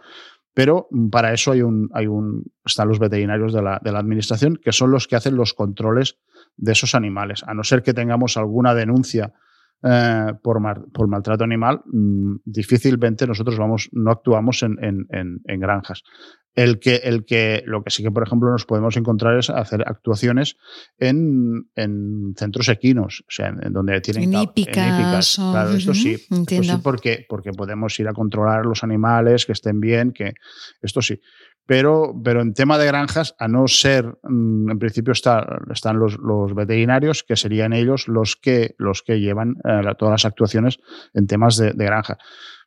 Pero para eso hay un, hay un, están los veterinarios de la, de la administración, que son los que hacen los controles de esos animales. A no ser que tengamos alguna denuncia eh, por, por, maltrato animal, mmm, difícilmente nosotros vamos, no actuamos en, en, en, en, granjas. El que, el que, lo que sí que, por ejemplo, nos podemos encontrar es hacer actuaciones en, centros equinos, o sea, en, donde tienen en hípicas. O... Claro, esto sí, esto sí porque, porque podemos ir a controlar los animales, que estén bien, que esto sí. Pero, pero en tema de granjas, a no ser, mm, en principio está, están los, veterinarios, que serían ellos los que, los que llevan eh, todas las actuaciones en temas de, de granja.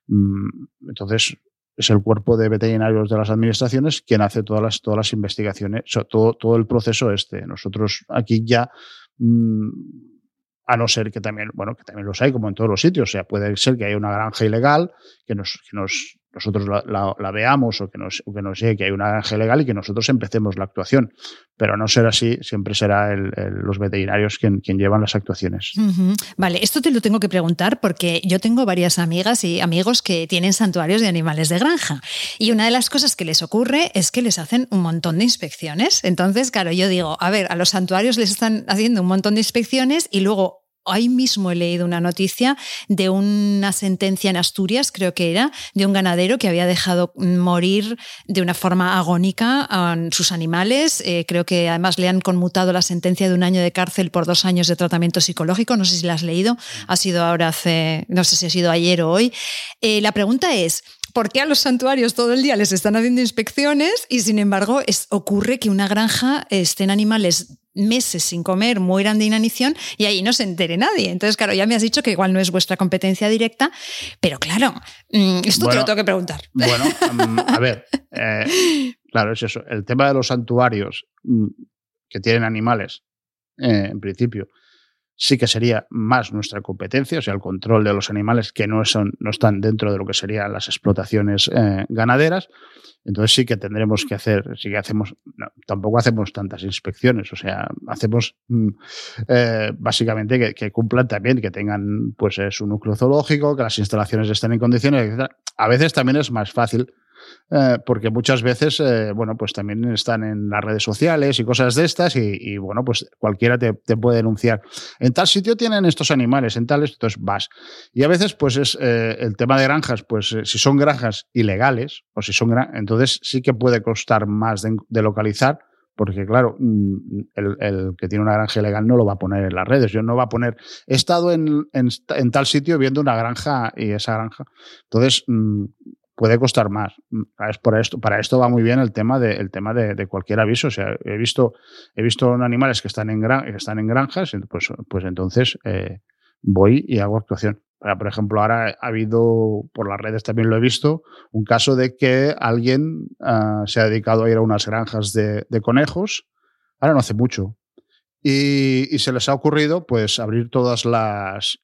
Mm, entonces, es el cuerpo de veterinarios de las administraciones quien hace todas las, todas las investigaciones, todo, todo el proceso este. Nosotros aquí ya, mmm, a no ser que también, bueno, que también los hay como en todos los sitios, o sea, puede ser que haya una granja ilegal que nos, que nos nosotros la, veamos o que, nos, o que nos llegue que hay una granja legal y que nosotros empecemos la actuación. Pero no ser así, siempre será los veterinarios quien, llevan las actuaciones. Vale, esto te lo tengo que preguntar porque yo tengo varias amigas y amigos que tienen santuarios de animales de granja. Y una de las cosas que les ocurre es que les hacen un montón de inspecciones. Entonces, claro, yo digo, a ver, a los santuarios les están haciendo un montón de inspecciones y luego Hoy mismo he leído una noticia de una sentencia en Asturias, creo que era, de un ganadero que había dejado morir de una forma agónica a sus animales. Eh, creo que además le han conmutado la sentencia de un año de cárcel por dos años de tratamiento psicológico. No sé si la has leído. Ha sido ahora hace, no sé si ha sido ayer o hoy. Eh, la pregunta es, ¿por qué a los santuarios todo el día les están haciendo inspecciones y sin embargo ocurre que una granja estén animales meses sin comer, mueran de inanición y ahí no se entere nadie. Entonces, claro, ya me has dicho que igual no es vuestra competencia directa, pero claro, mm, esto te lo tengo que preguntar. Bueno, mm, a ver, eh, claro, es eso. El tema de los santuarios mm, que tienen animales, eh, en principio, sí que sería más nuestra competencia, o sea, el control de los animales que no, son, no están dentro de lo que serían las explotaciones eh, ganaderas. Entonces sí que tendremos que hacer, sí que hacemos, tampoco hacemos tantas inspecciones, o sea, hacemos mm, eh, básicamente que, cumplan también, que tengan pues su núcleo zoológico, que las instalaciones estén en condiciones, etc. A veces también es más fácil eh, porque muchas veces, eh, bueno, pues también están en las redes sociales y cosas de estas y, bueno, pues cualquiera te, puede denunciar. En tal sitio tienen estos animales, en tal, entonces vas. Y a veces, pues es eh, el tema de granjas, pues si son granjas ilegales o si son entonces sí que puede costar más de, localizar porque claro, mm, el, que tiene una granja ilegal no lo va a poner en las redes, yo no va a poner, he estado en, en, tal sitio viendo una granja y esa granja. Entonces, mm, puede costar más. Mm, es por esto, para esto va muy bien el tema de, tema de, cualquier aviso. O sea, he visto, he visto animales que están en, gran, que están en granjas, pues, pues entonces eh, voy y hago actuación. Por ejemplo, ahora ha habido, por las redes también lo he visto, un caso de que alguien ah, se ha dedicado a ir a unas granjas de, conejos, ahora no hace mucho, y, se les ha ocurrido pues abrir todas las,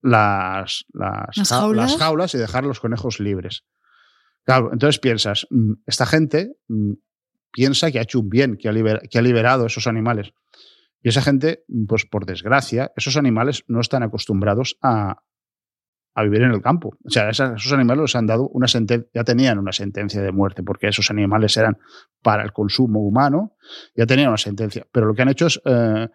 las, las, jaulas y dejar los conejos libres. Claro, entonces piensas, mm, esta gente mm, piensa que ha hecho un bien, que ha, que liberado esos animales. Y esa gente, mm, pues por desgracia, esos animales no están acostumbrados a, vivir en el campo. O sea, esos animales les han dado una sentencia, ya tenían una sentencia de muerte, porque esos animales eran para el consumo humano, ya tenían una sentencia. Pero lo que han hecho es eh,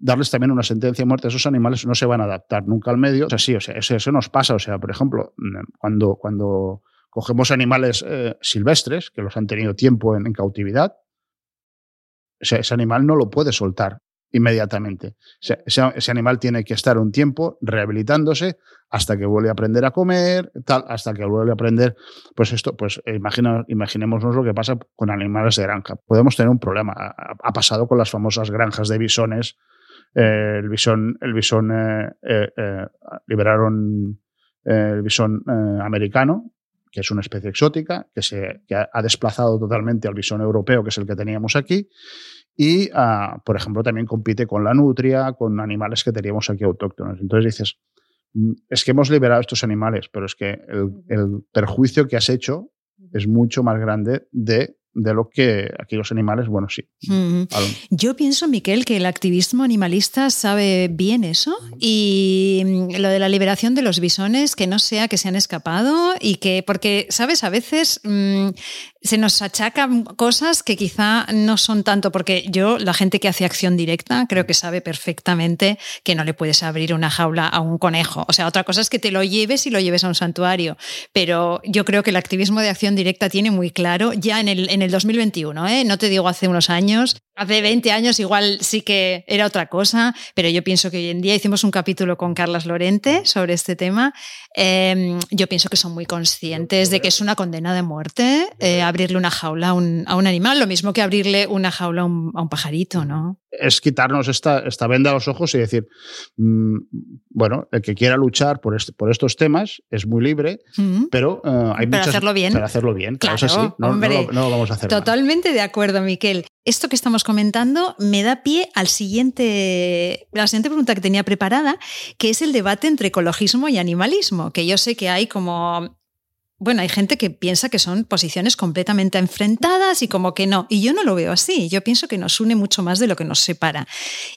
darles también una sentencia de muerte. Esos animales no se van a adaptar nunca al medio. O sea, sí, o sea, eso, eso nos pasa. O sea, por ejemplo, cuando, cuando Cogemos animales eh, silvestres que los han tenido tiempo en, cautividad. Ese, animal no lo puede soltar inmediatamente. Ese, animal tiene que estar un tiempo rehabilitándose hasta que vuelve a aprender a comer, tal, hasta que vuelve a aprender, pues esto, pues imagina, imaginémonos lo que pasa con animales de granja. Podemos tener un problema. Ha, pasado con las famosas granjas de bisones. Eh, el bisón, el bisón eh, liberaron el bisón americano que es una especie exótica, que, se, ha desplazado totalmente al bisón europeo, que es el que teníamos aquí, y, ah, por ejemplo, también compite con la nutria, con animales que teníamos aquí autóctonos. Entonces dices, mm, es que hemos liberado estos animales, pero es que el, el perjuicio que has hecho es mucho más grande de de lo que aquí los animales, bueno, sí. Yo pienso, Miquel, que el activismo animalista sabe bien eso y mm, lo de la liberación de los bisones, que no sea que se han escapado y que, porque, ¿sabes? A veces mm, se nos achacan cosas que quizá no son tanto, porque yo, la gente que hace acción directa, creo que sabe perfectamente que no le puedes abrir una jaula a un conejo. O sea, otra cosa es que te lo lleves y lo lleves a un santuario, pero yo creo que el activismo de acción directa tiene muy claro ya en el, en el 2021, ¿eh? no te digo hace unos años, hace 20 años igual sí que era otra cosa, pero yo pienso que hoy en día hicimos un capítulo con Carlas Lorente sobre este tema. Em, yo pienso que son muy conscientes de que es una condena de muerte. Eh, abrirle una jaula a un, animal, lo mismo que abrirle una jaula a un, pajarito, ¿no? Es quitarnos esta, esta venda a los ojos y decir, mm, bueno, el que quiera luchar por, este, por estos temas es muy libre, pero uh, hay pero hacerlo bien. Para hacerlo bien, claro, claro no, no, lo, vamos a hacer. Totalmente de acuerdo, Miquel. Esto que estamos comentando me da pie al siguiente, la siguiente pregunta que tenía preparada, que es el debate entre ecologismo y animalismo, que yo sé que hay como bueno, hay gente que piensa que son posiciones completamente enfrentadas y como que no. Y yo no lo veo así. Yo pienso que nos une mucho más de lo que nos separa.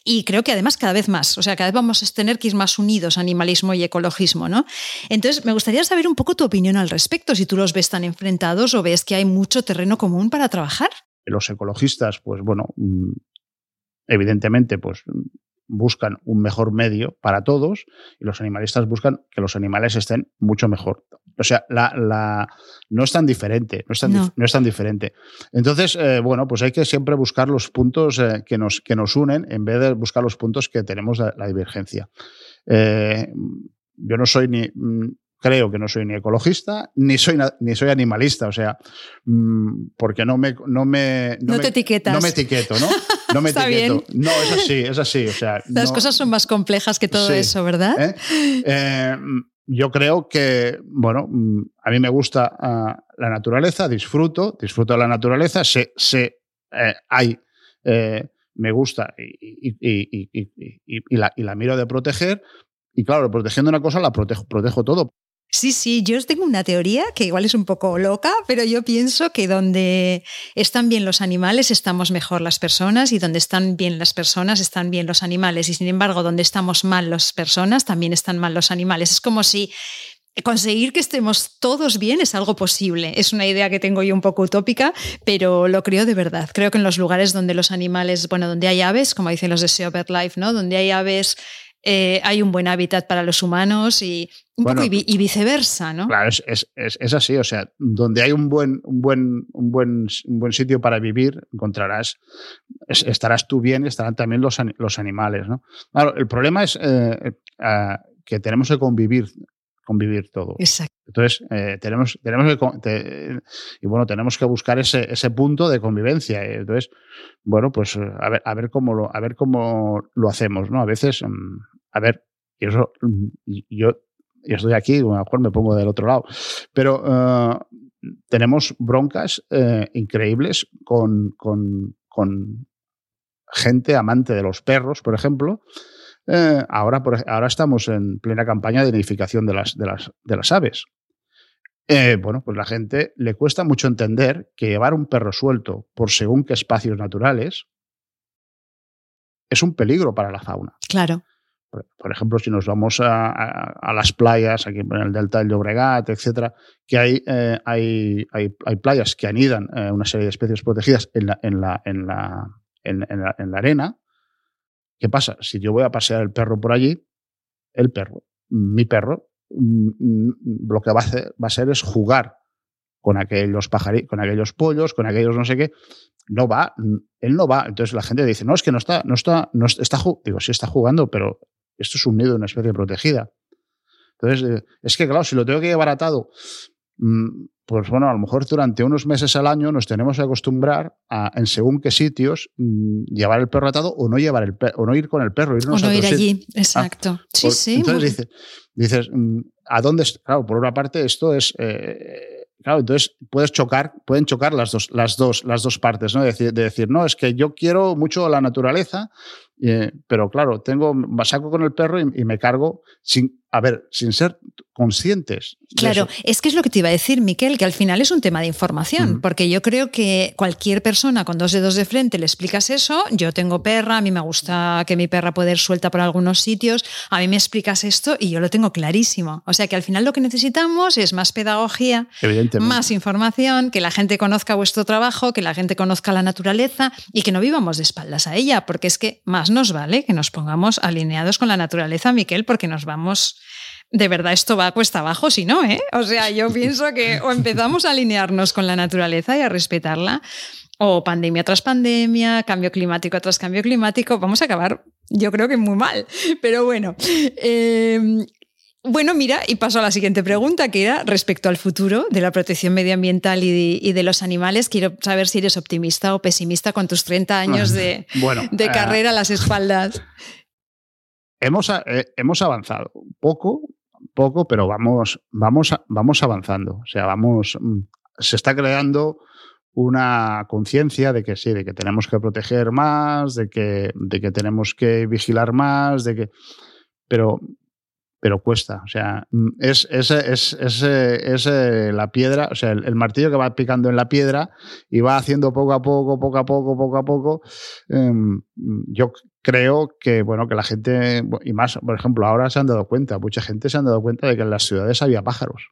Y creo que además cada vez más, o sea, cada vez vamos a tener que ir más unidos, animalismo y ecologismo, ¿no? Entonces, me gustaría saber un poco tu opinión al respecto, si tú los ves tan enfrentados o ves que hay mucho terreno común para trabajar. Los ecologistas, pues bueno, mm, evidentemente, pues buscan un mejor medio para todos y los animalistas buscan que los animales estén mucho mejor. O sea, la, no es tan diferente, no es tan, no. es tan diferente. Entonces, eh, bueno, pues hay que siempre buscar los puntos eh, que, nos, que nos unen en vez de buscar los puntos que tenemos la, la divergencia. Eh, yo no soy ni, mm, creo que no soy ni ecologista ni soy, ni soy animalista, o sea, mm, porque no me... No, me, no, te etiquetas. No me etiqueto, ¿no? No me etiqueto. No, es así, es así. O sea, Las cosas son más complejas que todo eso, ¿verdad? ¿Eh? Eh, yo creo que, bueno, mm, a mí me gusta uh, la naturaleza, disfruto, disfruto de la naturaleza, sé, sé eh, hay, me gusta y, y, la, y la miro de proteger, y claro, protegiendo una cosa la protejo, protejo todo. Sí, sí, yo tengo una teoría que igual es un poco loca, pero yo pienso que donde están bien los animales estamos mejor las personas y donde están bien las personas están bien los animales y sin embargo donde estamos mal las personas también están mal los animales. Es como si conseguir que estemos todos bien es algo posible. Es una idea que tengo yo un poco utópica, pero lo creo de verdad. Creo que en los lugares donde los animales, bueno, donde hay aves, como dicen los de Sea Life, ¿no? Donde hay aves eh, hay un buen hábitat para los humanos y, un poco y, viceversa, ¿no? Claro, es, es, es, así, o sea, donde hay un buen, un buen, un buen, un buen sitio para vivir, encontrarás, estarás tú bien y estarán también los, los animales, ¿no? Claro, el problema es eh, eh, que tenemos que convivir convivir todos. Exacto. Entonces, eh, tenemos, tenemos que, te, y bueno, tenemos que buscar ese, ese punto de convivencia. Entonces, bueno, pues a ver, a ver cómo lo, a ver cómo lo hacemos, ¿no? A veces, mm, a ver, y eso, mm, yo, yo estoy aquí, a lo mejor me pongo del otro lado, pero uh, tenemos broncas eh, increíbles con, con, con gente amante de los perros, por ejemplo, eh, ahora, por, ahora estamos en plena campaña de nidificación de las, de las, de las aves. Eh, bueno, pues la gente le cuesta mucho entender que llevar un perro suelto por según qué espacios naturales es un peligro para la fauna. Claro. Por, por ejemplo, si nos vamos a, a, a, las playas, aquí en el delta del Llobregat, etcétera, que hay, eh, hay, hay, hay, playas que anidan eh, una serie de especies protegidas en la, en la, en la, en, en la, en la arena, ¿Qué pasa? Si yo voy a pasear el perro por allí, el perro, mi perro, mm, mm, lo que va a, hacer, va a ser es jugar con aquellos pajarillos, con aquellos pollos, con aquellos no sé qué. No va, él no va. Entonces la gente dice, no, es que no está, no está, no está, digo, sí está jugando, pero esto es un nido de una especie protegida. Entonces, eh, es que claro, si lo tengo que llevar atado, mm, pues bueno, a lo mejor durante unos meses al año nos tenemos que acostumbrar a, en según qué sitios, mmm, llevar el perro atado o no llevar el o no ir con el perro. Irnos o no ir allí, exacto. Ah, sí, por, sí. Entonces dices, dices, mm, ¿a dónde? Claro, por una parte esto es... Eh, Claro, entonces puedes chocar, pueden chocar las dos, las dos, las dos partes, ¿no? De decir, de decir, no, es que yo quiero mucho la naturaleza, eh, pero claro, tengo, saco con el perro y, y, me cargo sin, a ver, sin ser conscientes. Claro, es que es lo que te iba a decir, Miquel, que al final es un tema de información, porque yo creo que cualquier persona con dos dedos de frente le explicas eso, yo tengo perra, a mí me gusta que mi perra pueda ir suelta por algunos sitios, a mí me explicas esto y yo lo tengo clarísimo. O sea que al final lo que necesitamos es más pedagogía, más información, que la gente conozca vuestro trabajo, que la gente conozca la naturaleza y que no vivamos de espaldas a ella, porque es que más nos vale que nos pongamos alineados con la naturaleza, Miquel, porque nos vamos de verdad esto va a cuesta abajo si no, ¿eh? O sea, yo pienso que o empezamos a alinearnos con la naturaleza y a respetarla, o pandemia tras pandemia, cambio climático tras cambio climático, vamos a acabar, yo creo que muy mal. Pero bueno, eh, bueno, mira, y paso a la siguiente pregunta, que era respecto al futuro de la protección medioambiental y de, y de los animales. Quiero saber si eres optimista o pesimista con tus 30 años de, bueno, de carrera uh, a las espaldas. Hemos, eh, hemos avanzado un poco, poco, pero vamos, vamos, vamos avanzando. O sea, vamos, mm, se está creando una conciencia de que sí, de que tenemos que proteger más, de que, de que tenemos que vigilar más, de que. Pero pero cuesta. O sea, mm, es, es, es, es, la piedra, o sea, el, martillo que va picando en la piedra y va haciendo poco a poco, poco a poco, poco a poco. Eh, yo creo que, bueno, que la gente, y más, por ejemplo, ahora se han dado cuenta, mucha gente se han dado cuenta de que en las ciudades había pájaros.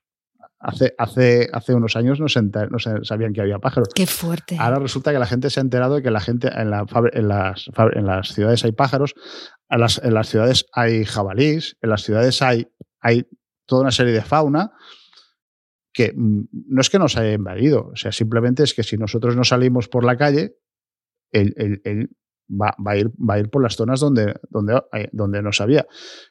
Hace, hace, hace unos años no, sabían que había pájaros. Qué fuerte. Ahora resulta que la gente se ha enterado de que la gente en, la, en, las, en las ciudades hay pájaros, en las, en las ciudades hay jabalís, en las ciudades hay, hay toda una serie de fauna que mm, no es que nos haya invadido, o sea, simplemente es que si nosotros no salimos por la calle, el, el, va, va, a ir, va a ir por las zonas donde, donde, donde no sabía.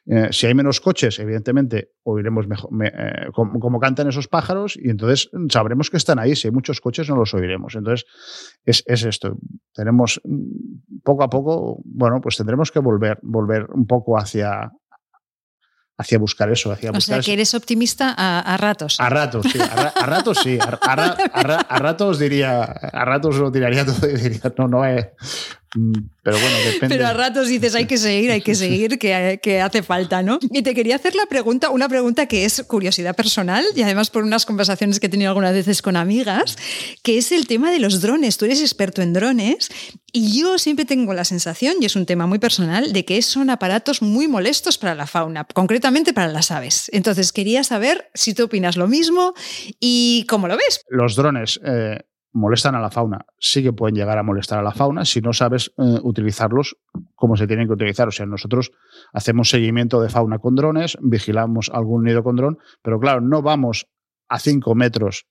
Eh, si hay menos coches, evidentemente oiremos mejor eh, cómo, cantan esos pájaros y entonces sabremos que están ahí. Si hay muchos coches, no los oiremos. Entonces, es, es esto. Tenemos mm, poco a poco, bueno, pues tendremos que volver, volver un poco hacia, hacia buscar eso. Hacia o sea, que eres optimista a, ratos. A ratos, sí. A, ratos sí. A, ratos diría, a ratos lo tiraría todo y diría, no, no, pero bueno, depende. Pero a ratos dices, hay que seguir, hay que seguir, que, que, hace falta, ¿no? Y te quería hacer la pregunta, una pregunta que es curiosidad personal y además por unas conversaciones que he tenido algunas veces con amigas, que es el tema de los drones. Tú eres experto en drones y yo siempre tengo la sensación, y es un tema muy personal, de que son aparatos muy molestos para la fauna, concretamente para las aves. Entonces quería saber si tú opinas lo mismo y cómo lo ves. Los drones. Eh, molestan a la fauna. Sí que pueden llegar a molestar a la fauna si no sabes eh, utilizarlos como se tienen que utilizar. O sea, nosotros hacemos seguimiento de fauna con drones, vigilamos algún nido con dron, pero claro, no vamos a 5 metros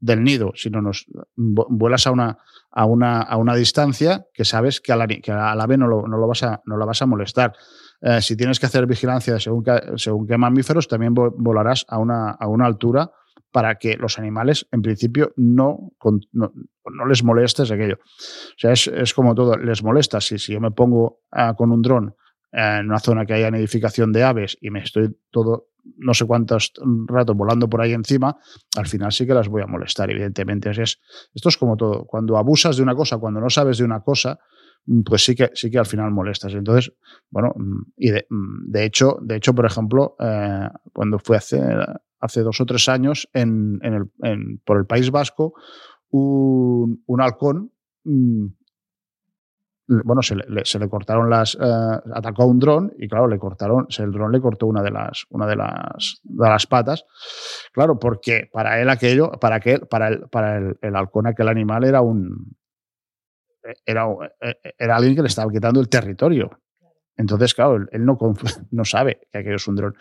del nido, sino nos vuelas a una, a una, a una distancia que sabes que a la, que ave no, lo, no, lo vas a, no la vas a molestar. Eh, si tienes que hacer vigilancia según, según qué mamíferos, también volarás a una, a una altura para que los animales, en principio, no, no, les molestes aquello. O sea, es, como todo, les molesta. Si, si yo me pongo ah, con un dron en una zona que haya nidificación de aves y me estoy todo no sé cuántos rato volando por ahí encima, al final sí que las voy a molestar, evidentemente. es, esto es como todo. Cuando abusas de una cosa, cuando no sabes de una cosa, mm, pues sí que, sí que al final molestas. Entonces, bueno, mm, y de, mm, de hecho, de hecho, por ejemplo, eh, cuando fui a hacer hace dos o tres años en, el, por el País Vasco un, halcón. Mm, bueno, se le, cortaron las. Eh, atacó a un dron y, claro, le cortaron. El dron le cortó una de las, una de las, de las patas. Claro, porque para él aquello, para, aquel, para, el, para el, el halcón, aquel animal era un. Era, era alguien que le estaba quitando el territorio. Entonces, claro, él no, no sabe que aquello es un dron.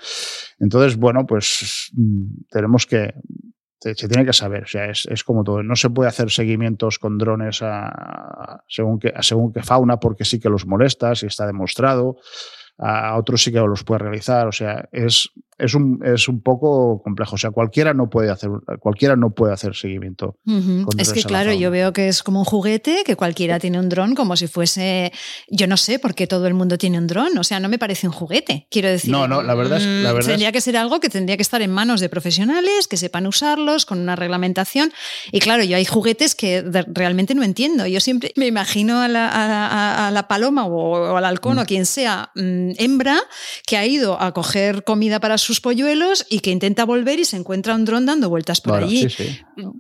Entonces, bueno, pues mm, tenemos que, se tiene que saber, o sea, es, es, como todo. No se puede hacer seguimientos con drones a, según, que, según qué fauna porque sí que los molesta, si está demostrado. A otros sí que los puede realizar, o sea, es, es un, es un poco complejo. O sea, cualquiera no puede hacer, cualquiera no puede hacer seguimiento. es que, claro, yo veo que es como un juguete, que cualquiera tiene un dron, como si fuese. Yo no sé por qué todo el mundo tiene un dron. O sea, no me parece un juguete. Quiero decir. No, no, la verdad es. La mm, verdad tendría que ser algo que tendría que estar en manos de profesionales, que sepan usarlos, con una reglamentación. Y claro, yo hay juguetes que realmente no entiendo. Yo siempre me imagino a la, a, la paloma o, al halcón o a mm. quien sea mm, hembra que ha ido a coger comida para su sus polluelos y que intenta volver y se encuentra un dron dando vueltas por allí.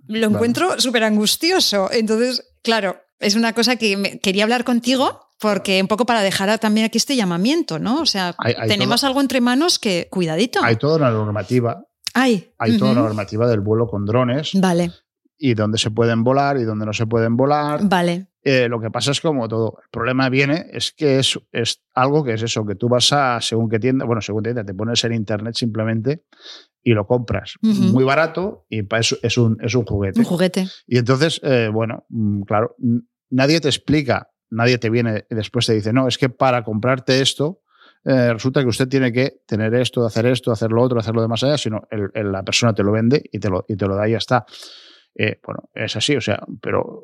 Lo encuentro súper angustioso. Entonces, claro, es una cosa que quería hablar contigo porque un poco para dejar también aquí este llamamiento, ¿no? O sea, tenemos algo entre manos que, cuidadito. Hay toda una normativa. Hay. Hay toda una normativa del vuelo con drones. Vale. Y dónde se pueden volar y dónde no se pueden volar. Vale. Eh, lo que pasa es como todo. El problema viene es que es, es algo que es eso, que tú vas a, según qué tienda, bueno, según tienda, te pones en internet simplemente y lo compras muy barato y es, es, un, es un juguete. Un juguete. Y entonces, eh, bueno, mm, claro, nadie te explica, nadie te viene y después te dice, no, es que para comprarte esto, eh, resulta que usted tiene que tener esto, hacer esto, hacer lo otro, hacer lo demás allá, sino la persona te lo vende y te lo, y te lo da y ya está. Bueno, es así, o sea, pero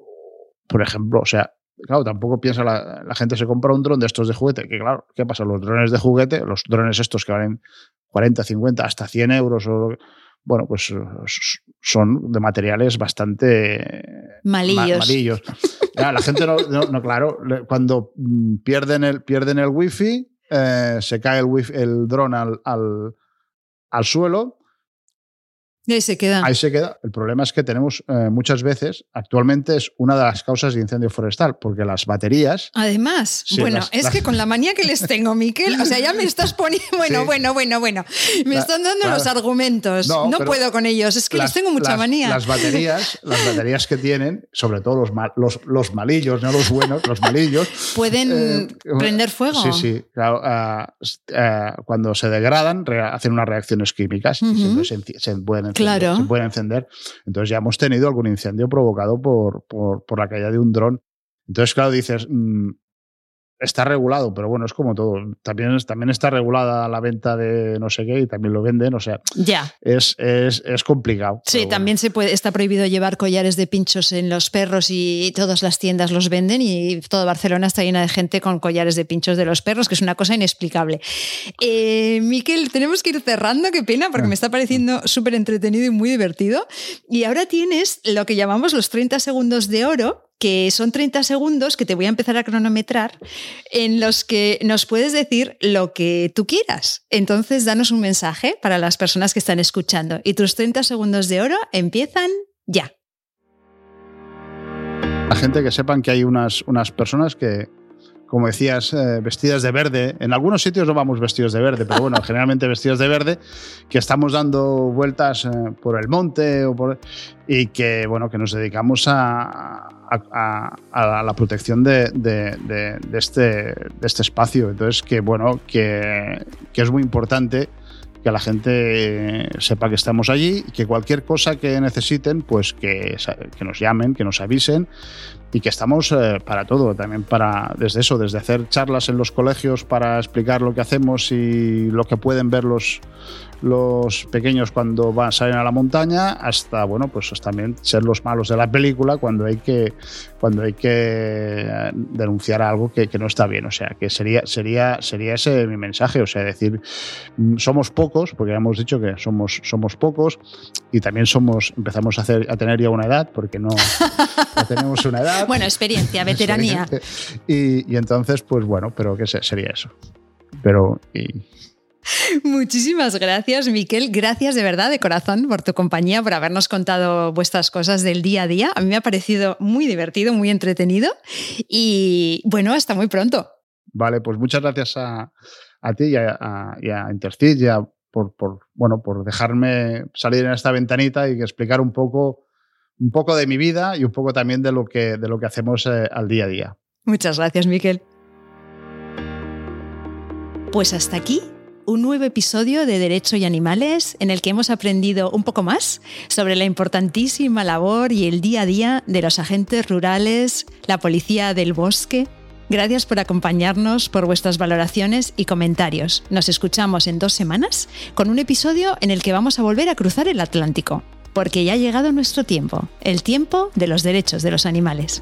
por ejemplo, o sea, claro, tampoco piensa la, gente se compra un dron de estos de juguete, que claro, ¿qué pasa? Los drones de juguete, los drones estos que valen 40, 50, hasta 100 euros, o, bueno, pues son de materiales bastante malillos. malillos. la gente no, no, claro, cuando mm, pierden el, pierden el wifi, eh, se cae el, wifi, el dron al, al, al suelo Y ahí se queda. Ahí se queda. El problema es que tenemos eh, muchas veces, actualmente es una de las causas de incendio forestal, porque las baterías. Además, bueno, es que con la manía que les tengo, Miquel, o sea, ya me estás poniendo. Bueno, bueno, bueno, bueno. Me están dando los argumentos. No, puedo con ellos, es que les tengo mucha manía. Las baterías, las baterías que tienen, sobre todo los, los, los malillos, no los buenos, los malillos. Pueden eh, prender fuego. Sí, sí. Eh, cuando se degradan, hacen unas reacciones químicas y se, se pueden claro. se puede encender. Entonces ya hemos tenido algún incendio provocado por, por, por la caída de un dron. Entonces, claro, dices, mm, está regulado, pero bueno, es como todo. También, también está regulada la venta de no sé qué y también lo venden, o sea, ya. es, es, es complicado. Sí, también se puede, está prohibido llevar collares de pinchos en los perros y todas las tiendas los venden y toda Barcelona está llena de gente con collares de pinchos de los perros, que es una cosa inexplicable. Eh, Miquel, tenemos que ir cerrando, qué pena, porque me está pareciendo súper entretenido y muy divertido. Y ahora tienes lo que llamamos los 30 segundos de oro, que son 30 segundos que te voy a empezar a cronometrar, en los que nos puedes decir lo que tú quieras. Entonces, danos un mensaje para las personas que están escuchando. Y tus 30 segundos de oro empiezan ya. La gente que sepan que hay unas, unas personas que, como decías, eh, vestidas de verde. En algunos sitios no vamos vestidos de verde, pero bueno, generalmente vestidos de verde, que estamos dando vueltas eh, por el monte o por, y que, bueno, que nos dedicamos a, a, la protección de, de, este, de este espacio. Entonces, que bueno, que, que es muy importante que la gente sepa que estamos allí y que cualquier cosa que necesiten, pues que, que nos llamen, que nos avisen y que estamos eh, para todo, también para, desde eso, desde hacer charlas en los colegios para explicar lo que hacemos y lo que pueden ver los, los pequeños cuando van, salen a la montaña, hasta, bueno, pues también ser los malos de la película cuando hay que, cuando hay que eh, denunciar algo que, que no está bien. O sea, que sería, sería, sería ese mi mensaje, o sea, decir, mm, somos pocos, porque ya hemos dicho que somos, somos pocos y también somos, empezamos a, hacer, a tener ya una edad, porque no, no tenemos una edad. Bueno, experiencia, veteranía. Y, y, entonces, pues bueno, pero que sería eso. Pero, y, Muchísimas gracias, Miquel. Gracias de verdad, de corazón, por tu compañía, por habernos contado vuestras cosas del día a día. A mí me ha parecido muy divertido, muy entretenido. Y bueno, hasta muy pronto. Vale, pues muchas gracias a, ti y a, a, por, bueno, por dejarme salir en esta ventanita y explicar un poco, un poco de mi vida y un poco también de lo que, de lo que hacemos eh, al día a día. Muchas gracias, Miquel. Pues hasta aquí un nuevo episodio de Derecho y Animales en el que hemos aprendido un poco más sobre la importantísima labor y el día a día de los agentes rurales, la policía del bosque. Gracias por acompañarnos, por vuestras valoraciones y comentarios. Nos escuchamos en dos semanas con un episodio en el que vamos a volver a cruzar el Atlántico, porque ya ha llegado nuestro tiempo, el tiempo de los derechos de los animales.